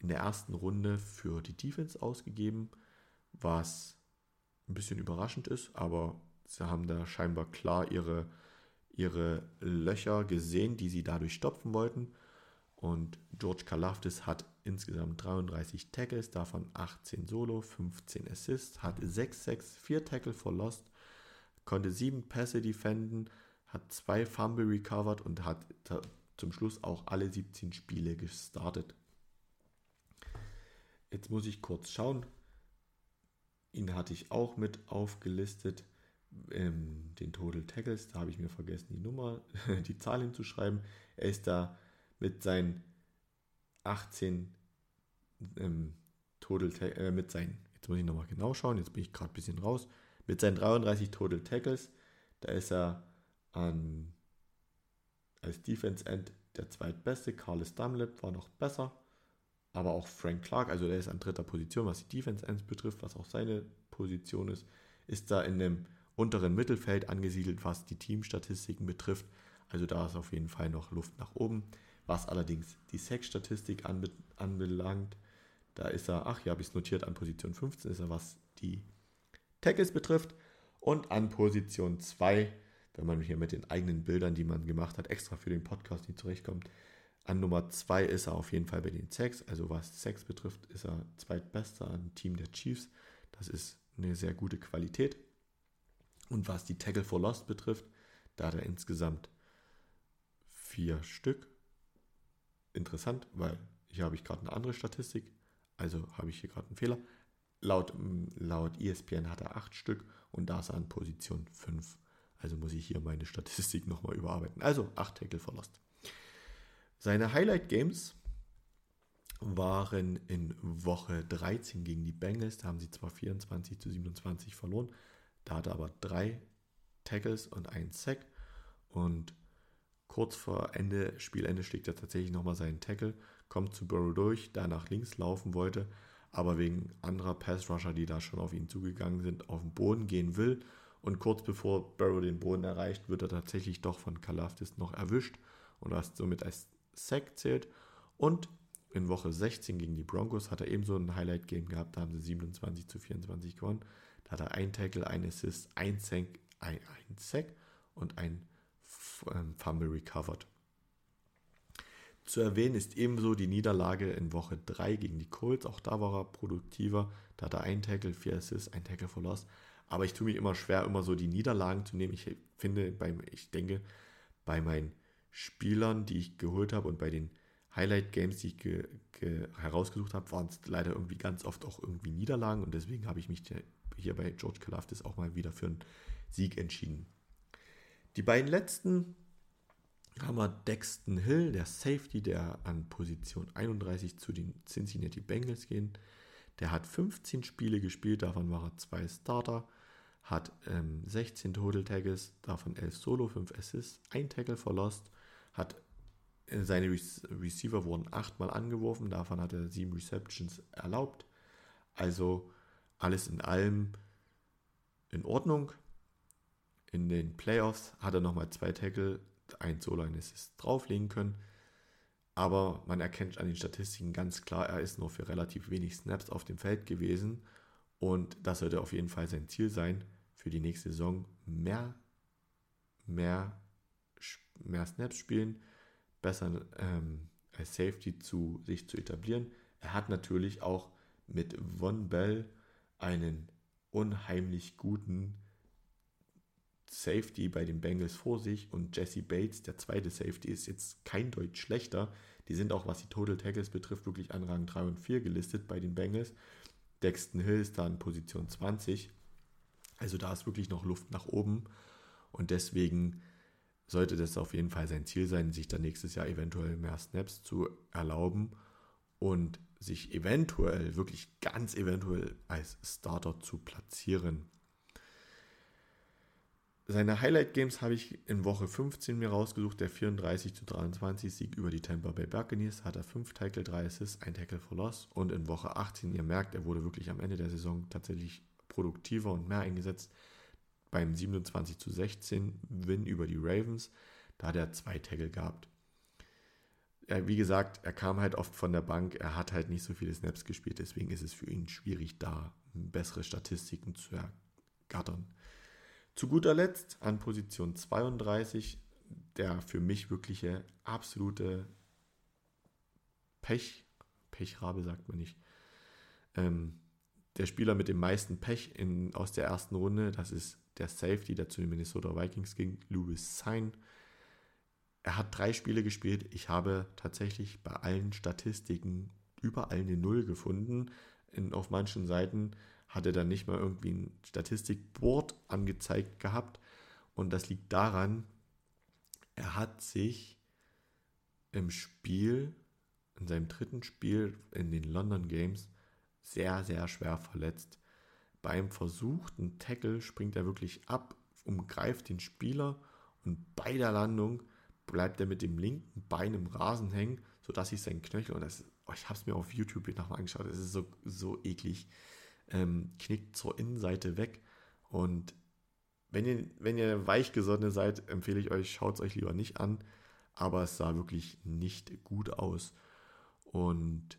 in der ersten Runde für die Defense ausgegeben, was ein bisschen überraschend ist, aber sie haben da scheinbar klar ihre, ihre Löcher gesehen, die sie dadurch stopfen wollten. Und George Kalafdis hat insgesamt 33 Tackles, davon 18 Solo, 15 Assists, hat 6-6, 4 Tackle for Lost, konnte 7 Pässe defenden, hat 2 Fumble recovered und hat zum Schluss auch alle 17 Spiele gestartet. Jetzt muss ich kurz schauen. Ihn hatte ich auch mit aufgelistet. Ähm, den Total Tackles, da habe ich mir vergessen, die Nummer, die Zahl hinzuschreiben. Er ist da mit seinen 18 ähm, Total äh, mit seinen, jetzt muss ich nochmal genau schauen, jetzt bin ich gerade ein bisschen raus, mit seinen 33 Total Tackles, da ist er an, als Defense End der zweitbeste. Carlos Dunlap war noch besser, aber auch Frank Clark, also der ist an dritter Position, was die Defense Ends betrifft, was auch seine Position ist, ist da in dem unteren Mittelfeld angesiedelt, was die Teamstatistiken betrifft. Also da ist auf jeden Fall noch Luft nach oben. Was allerdings die Sex-Statistik anbe anbelangt, da ist er, ach ja, habe ich es notiert, an Position 15 ist er, was die Tackles betrifft. Und an Position 2, wenn man hier mit den eigenen Bildern, die man gemacht hat, extra für den Podcast nicht zurechtkommt, an Nummer 2 ist er auf jeden Fall bei den Sex. Also was Sex betrifft, ist er zweitbester am Team der Chiefs. Das ist eine sehr gute Qualität. Und was die Tackle for Lost betrifft, da hat er insgesamt vier Stück interessant, weil hier habe ich gerade eine andere Statistik, also habe ich hier gerade einen Fehler. Laut, laut ESPN hat er 8 Stück und da ist er an Position 5. Also muss ich hier meine Statistik nochmal überarbeiten. Also 8 Tackle verlost. Seine Highlight Games waren in Woche 13 gegen die Bengals. Da haben sie zwar 24 zu 27 verloren. Da hat er aber drei Tackles und einen Sack. Und Kurz vor Ende, Spielende schlägt er tatsächlich nochmal seinen Tackle, kommt zu Burrow durch, da nach links laufen wollte, aber wegen anderer Pass-Rusher, die da schon auf ihn zugegangen sind, auf den Boden gehen will. Und kurz bevor Burrow den Boden erreicht, wird er tatsächlich doch von Kalafdis noch erwischt und das somit als Sack zählt. Und in Woche 16 gegen die Broncos hat er ebenso ein Highlight-Game gehabt, da haben sie 27 zu 24 gewonnen. Da hat er ein Tackle, ein Assist, ein Sack, ein, ein Sack und ein ähm, Fumble recovered. Zu erwähnen ist ebenso die Niederlage in Woche 3 gegen die Colts. Auch da war er produktiver. Da hat er ein Tackle, vier Assists, ein Tackle for Loss. Aber ich tue mich immer schwer, immer so die Niederlagen zu nehmen. Ich finde, beim, ich denke, bei meinen Spielern, die ich geholt habe und bei den Highlight Games, die ich ge, ge, herausgesucht habe, waren es leider irgendwie ganz oft auch irgendwie Niederlagen. Und deswegen habe ich mich hier bei George Kalafdis auch mal wieder für einen Sieg entschieden. Die beiden letzten haben wir Dexton Hill, der Safety, der an Position 31 zu den Cincinnati Bengals gehen. Der hat 15 Spiele gespielt, davon war er zwei Starter, hat ähm, 16 Total Tackles, davon 11 Solo, 5 Assists, ein Tackle verlost, hat äh, seine Re Receiver wurden achtmal angeworfen, davon hat er sieben Receptions erlaubt. Also alles in allem in Ordnung. In den Playoffs hat er nochmal zwei Tackle, ein Solo, ein Assist drauflegen können. Aber man erkennt an den Statistiken ganz klar, er ist nur für relativ wenig Snaps auf dem Feld gewesen. Und das sollte auf jeden Fall sein Ziel sein, für die nächste Saison mehr, mehr, mehr Snaps spielen, besser ähm, als Safety zu sich zu etablieren. Er hat natürlich auch mit Von Bell einen unheimlich guten Safety bei den Bengals vor sich und Jesse Bates, der zweite Safety, ist jetzt kein Deutsch schlechter. Die sind auch, was die Total Tackles betrifft, wirklich an Rang 3 und 4 gelistet bei den Bengals. Dexton Hill ist da in Position 20. Also da ist wirklich noch Luft nach oben. Und deswegen sollte das auf jeden Fall sein Ziel sein, sich dann nächstes Jahr eventuell mehr Snaps zu erlauben und sich eventuell, wirklich ganz eventuell als Starter zu platzieren. Seine Highlight Games habe ich in Woche 15 mir rausgesucht. Der 34 zu 23 Sieg über die Tampa Bay Buccaneers hat er 5 Tackle, 3 Assists, 1 Tackle for Loss. Und in Woche 18, ihr merkt, er wurde wirklich am Ende der Saison tatsächlich produktiver und mehr eingesetzt. Beim 27 zu 16 Win über die Ravens, da hat er 2 Tackle gehabt. Er, wie gesagt, er kam halt oft von der Bank, er hat halt nicht so viele Snaps gespielt, deswegen ist es für ihn schwierig, da bessere Statistiken zu ergattern. Zu guter Letzt an Position 32 der für mich wirkliche absolute Pech, Pechrabe sagt man nicht, ähm, der Spieler mit dem meisten Pech in, aus der ersten Runde, das ist der Safety, der zu den Minnesota Vikings ging, Louis Sein. Er hat drei Spiele gespielt. Ich habe tatsächlich bei allen Statistiken überall eine Null gefunden. In, auf manchen Seiten hat er dann nicht mal irgendwie ein Statistikboard angezeigt gehabt. Und das liegt daran, er hat sich im Spiel, in seinem dritten Spiel in den London Games, sehr, sehr schwer verletzt. Beim versuchten Tackle springt er wirklich ab, umgreift den Spieler und bei der Landung bleibt er mit dem linken Bein im Rasen hängen, sodass sich sein Knöchel, und das, oh, ich habe es mir auf YouTube nochmal angeschaut, es ist so, so eklig, ähm, knickt zur Innenseite weg. Und wenn ihr, wenn ihr weichgesonnen seid, empfehle ich euch, schaut es euch lieber nicht an. Aber es sah wirklich nicht gut aus. Und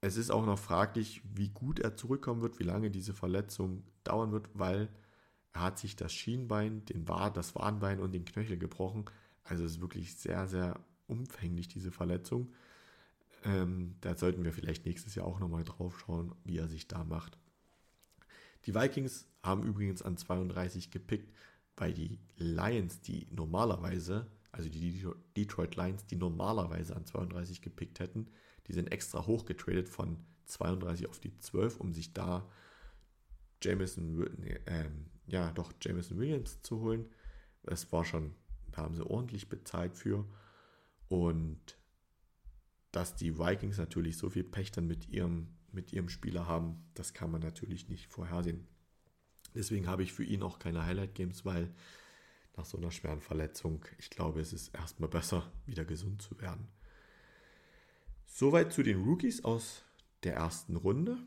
es ist auch noch fraglich, wie gut er zurückkommen wird, wie lange diese Verletzung dauern wird, weil er hat sich das Schienbein, den Wad, das Wadenbein und den Knöchel gebrochen. Also es ist wirklich sehr, sehr umfänglich, diese Verletzung. Ähm, da sollten wir vielleicht nächstes Jahr auch nochmal drauf schauen, wie er sich da macht. Die Vikings haben übrigens an 32 gepickt, weil die Lions, die normalerweise, also die Detroit Lions, die normalerweise an 32 gepickt hätten, die sind extra hochgetradet von 32 auf die 12, um sich da Jameson, äh, ja doch Jameson Williams zu holen. Das war schon, da haben sie ordentlich bezahlt für. Und dass die Vikings natürlich so viel Pech dann mit ihrem, mit ihrem Spieler haben, das kann man natürlich nicht vorhersehen. Deswegen habe ich für ihn auch keine Highlight Games, weil nach so einer schweren Verletzung, ich glaube, es ist erstmal besser, wieder gesund zu werden. Soweit zu den Rookies aus der ersten Runde.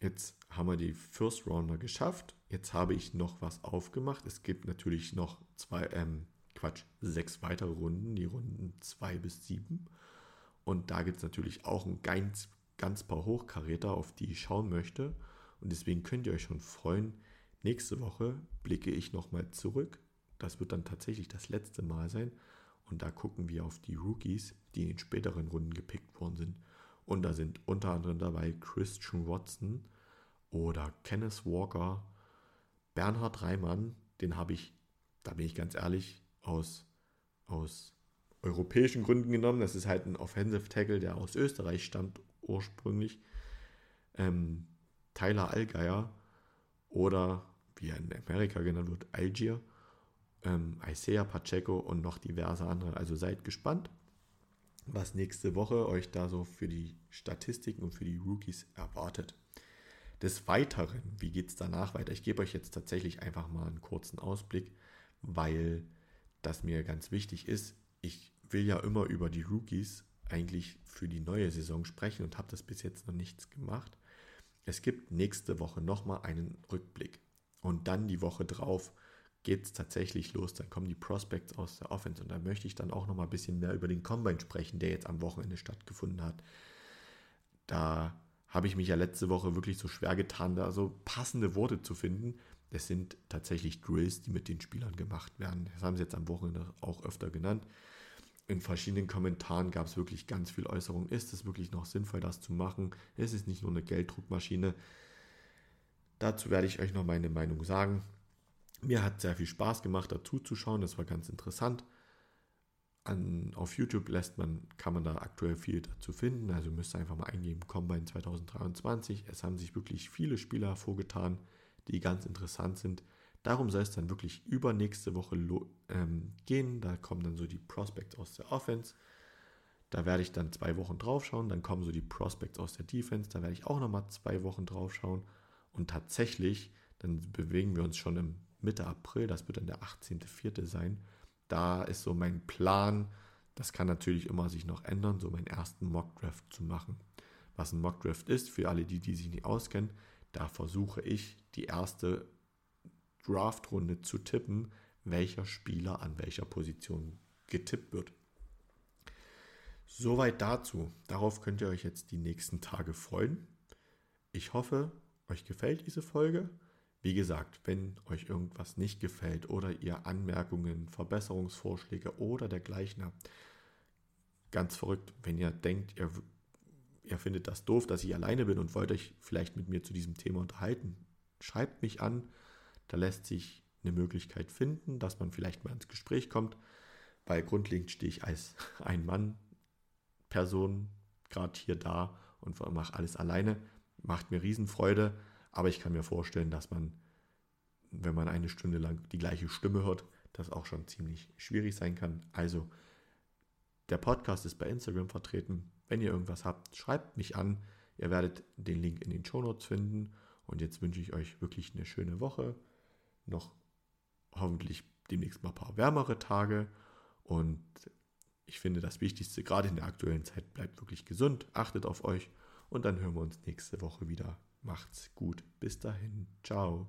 Jetzt haben wir die First Rounder geschafft. Jetzt habe ich noch was aufgemacht. Es gibt natürlich noch zwei, ähm, Quatsch, sechs weitere Runden, die Runden zwei bis sieben. Und da gibt es natürlich auch ein ganz, ganz paar Hochkaräter, auf die ich schauen möchte. Und deswegen könnt ihr euch schon freuen. Nächste Woche blicke ich nochmal zurück. Das wird dann tatsächlich das letzte Mal sein. Und da gucken wir auf die Rookies, die in den späteren Runden gepickt worden sind. Und da sind unter anderem dabei Christian Watson oder Kenneth Walker, Bernhard Reimann, den habe ich, da bin ich ganz ehrlich, aus, aus europäischen Gründen genommen. Das ist halt ein Offensive Tackle, der aus Österreich stammt ursprünglich. Ähm, Tyler Allgeier oder wie er in Amerika genannt wird, Algier. Ähm, Isaiah Pacheco und noch diverse andere. Also seid gespannt, was nächste Woche euch da so für die Statistiken und für die Rookies erwartet. Des Weiteren, wie geht es danach weiter? Ich gebe euch jetzt tatsächlich einfach mal einen kurzen Ausblick, weil das mir ganz wichtig ist. Ich will ja immer über die Rookies eigentlich für die neue Saison sprechen und habe das bis jetzt noch nichts gemacht. Es gibt nächste Woche nochmal einen Rückblick. Und dann die Woche drauf geht es tatsächlich los. Dann kommen die Prospects aus der Offense. Und da möchte ich dann auch nochmal ein bisschen mehr über den Combine sprechen, der jetzt am Wochenende stattgefunden hat. Da habe ich mich ja letzte Woche wirklich so schwer getan, da so passende Worte zu finden. Es sind tatsächlich Drills, die mit den Spielern gemacht werden. Das haben sie jetzt am Wochenende auch öfter genannt. In verschiedenen Kommentaren gab es wirklich ganz viel Äußerung. Ist es wirklich noch sinnvoll, das zu machen? Ist es nicht nur eine Gelddruckmaschine? Dazu werde ich euch noch meine Meinung sagen. Mir hat sehr viel Spaß gemacht, dazu zu schauen. Das war ganz interessant. An, auf YouTube lässt man, kann man da aktuell viel dazu finden. Also müsst ihr einfach mal eingeben, Combine 2023. Es haben sich wirklich viele Spieler hervorgetan, die ganz interessant sind. Darum soll es dann wirklich übernächste Woche ähm, gehen. Da kommen dann so die Prospects aus der Offense. Da werde ich dann zwei Wochen drauf schauen. Dann kommen so die Prospects aus der Defense. Da werde ich auch nochmal zwei Wochen drauf schauen. Und tatsächlich, dann bewegen wir uns schon im Mitte April. Das wird dann der 18.04. sein. Da ist so mein Plan. Das kann natürlich immer sich noch ändern, so meinen ersten Mockdraft zu machen. Was ein Mockdraft ist, für alle die, die sich nicht auskennen, da versuche ich die erste Draftrunde zu tippen, welcher Spieler an welcher Position getippt wird. Soweit dazu. Darauf könnt ihr euch jetzt die nächsten Tage freuen. Ich hoffe, euch gefällt diese Folge. Wie gesagt, wenn euch irgendwas nicht gefällt oder ihr Anmerkungen, Verbesserungsvorschläge oder dergleichen habt, ganz verrückt, wenn ihr denkt, ihr, ihr findet das doof, dass ich alleine bin und wollt euch vielleicht mit mir zu diesem Thema unterhalten, schreibt mich an. Da lässt sich eine Möglichkeit finden, dass man vielleicht mal ins Gespräch kommt, weil grundlegend stehe ich als ein Mann, Person gerade hier da und mache alles alleine. Macht mir Riesenfreude, aber ich kann mir vorstellen, dass man, wenn man eine Stunde lang die gleiche Stimme hört, das auch schon ziemlich schwierig sein kann. Also, der Podcast ist bei Instagram vertreten. Wenn ihr irgendwas habt, schreibt mich an. Ihr werdet den Link in den Show Notes finden. Und jetzt wünsche ich euch wirklich eine schöne Woche. Noch hoffentlich demnächst mal ein paar wärmere Tage. Und ich finde das Wichtigste, gerade in der aktuellen Zeit, bleibt wirklich gesund, achtet auf euch und dann hören wir uns nächste Woche wieder. Macht's gut. Bis dahin. Ciao.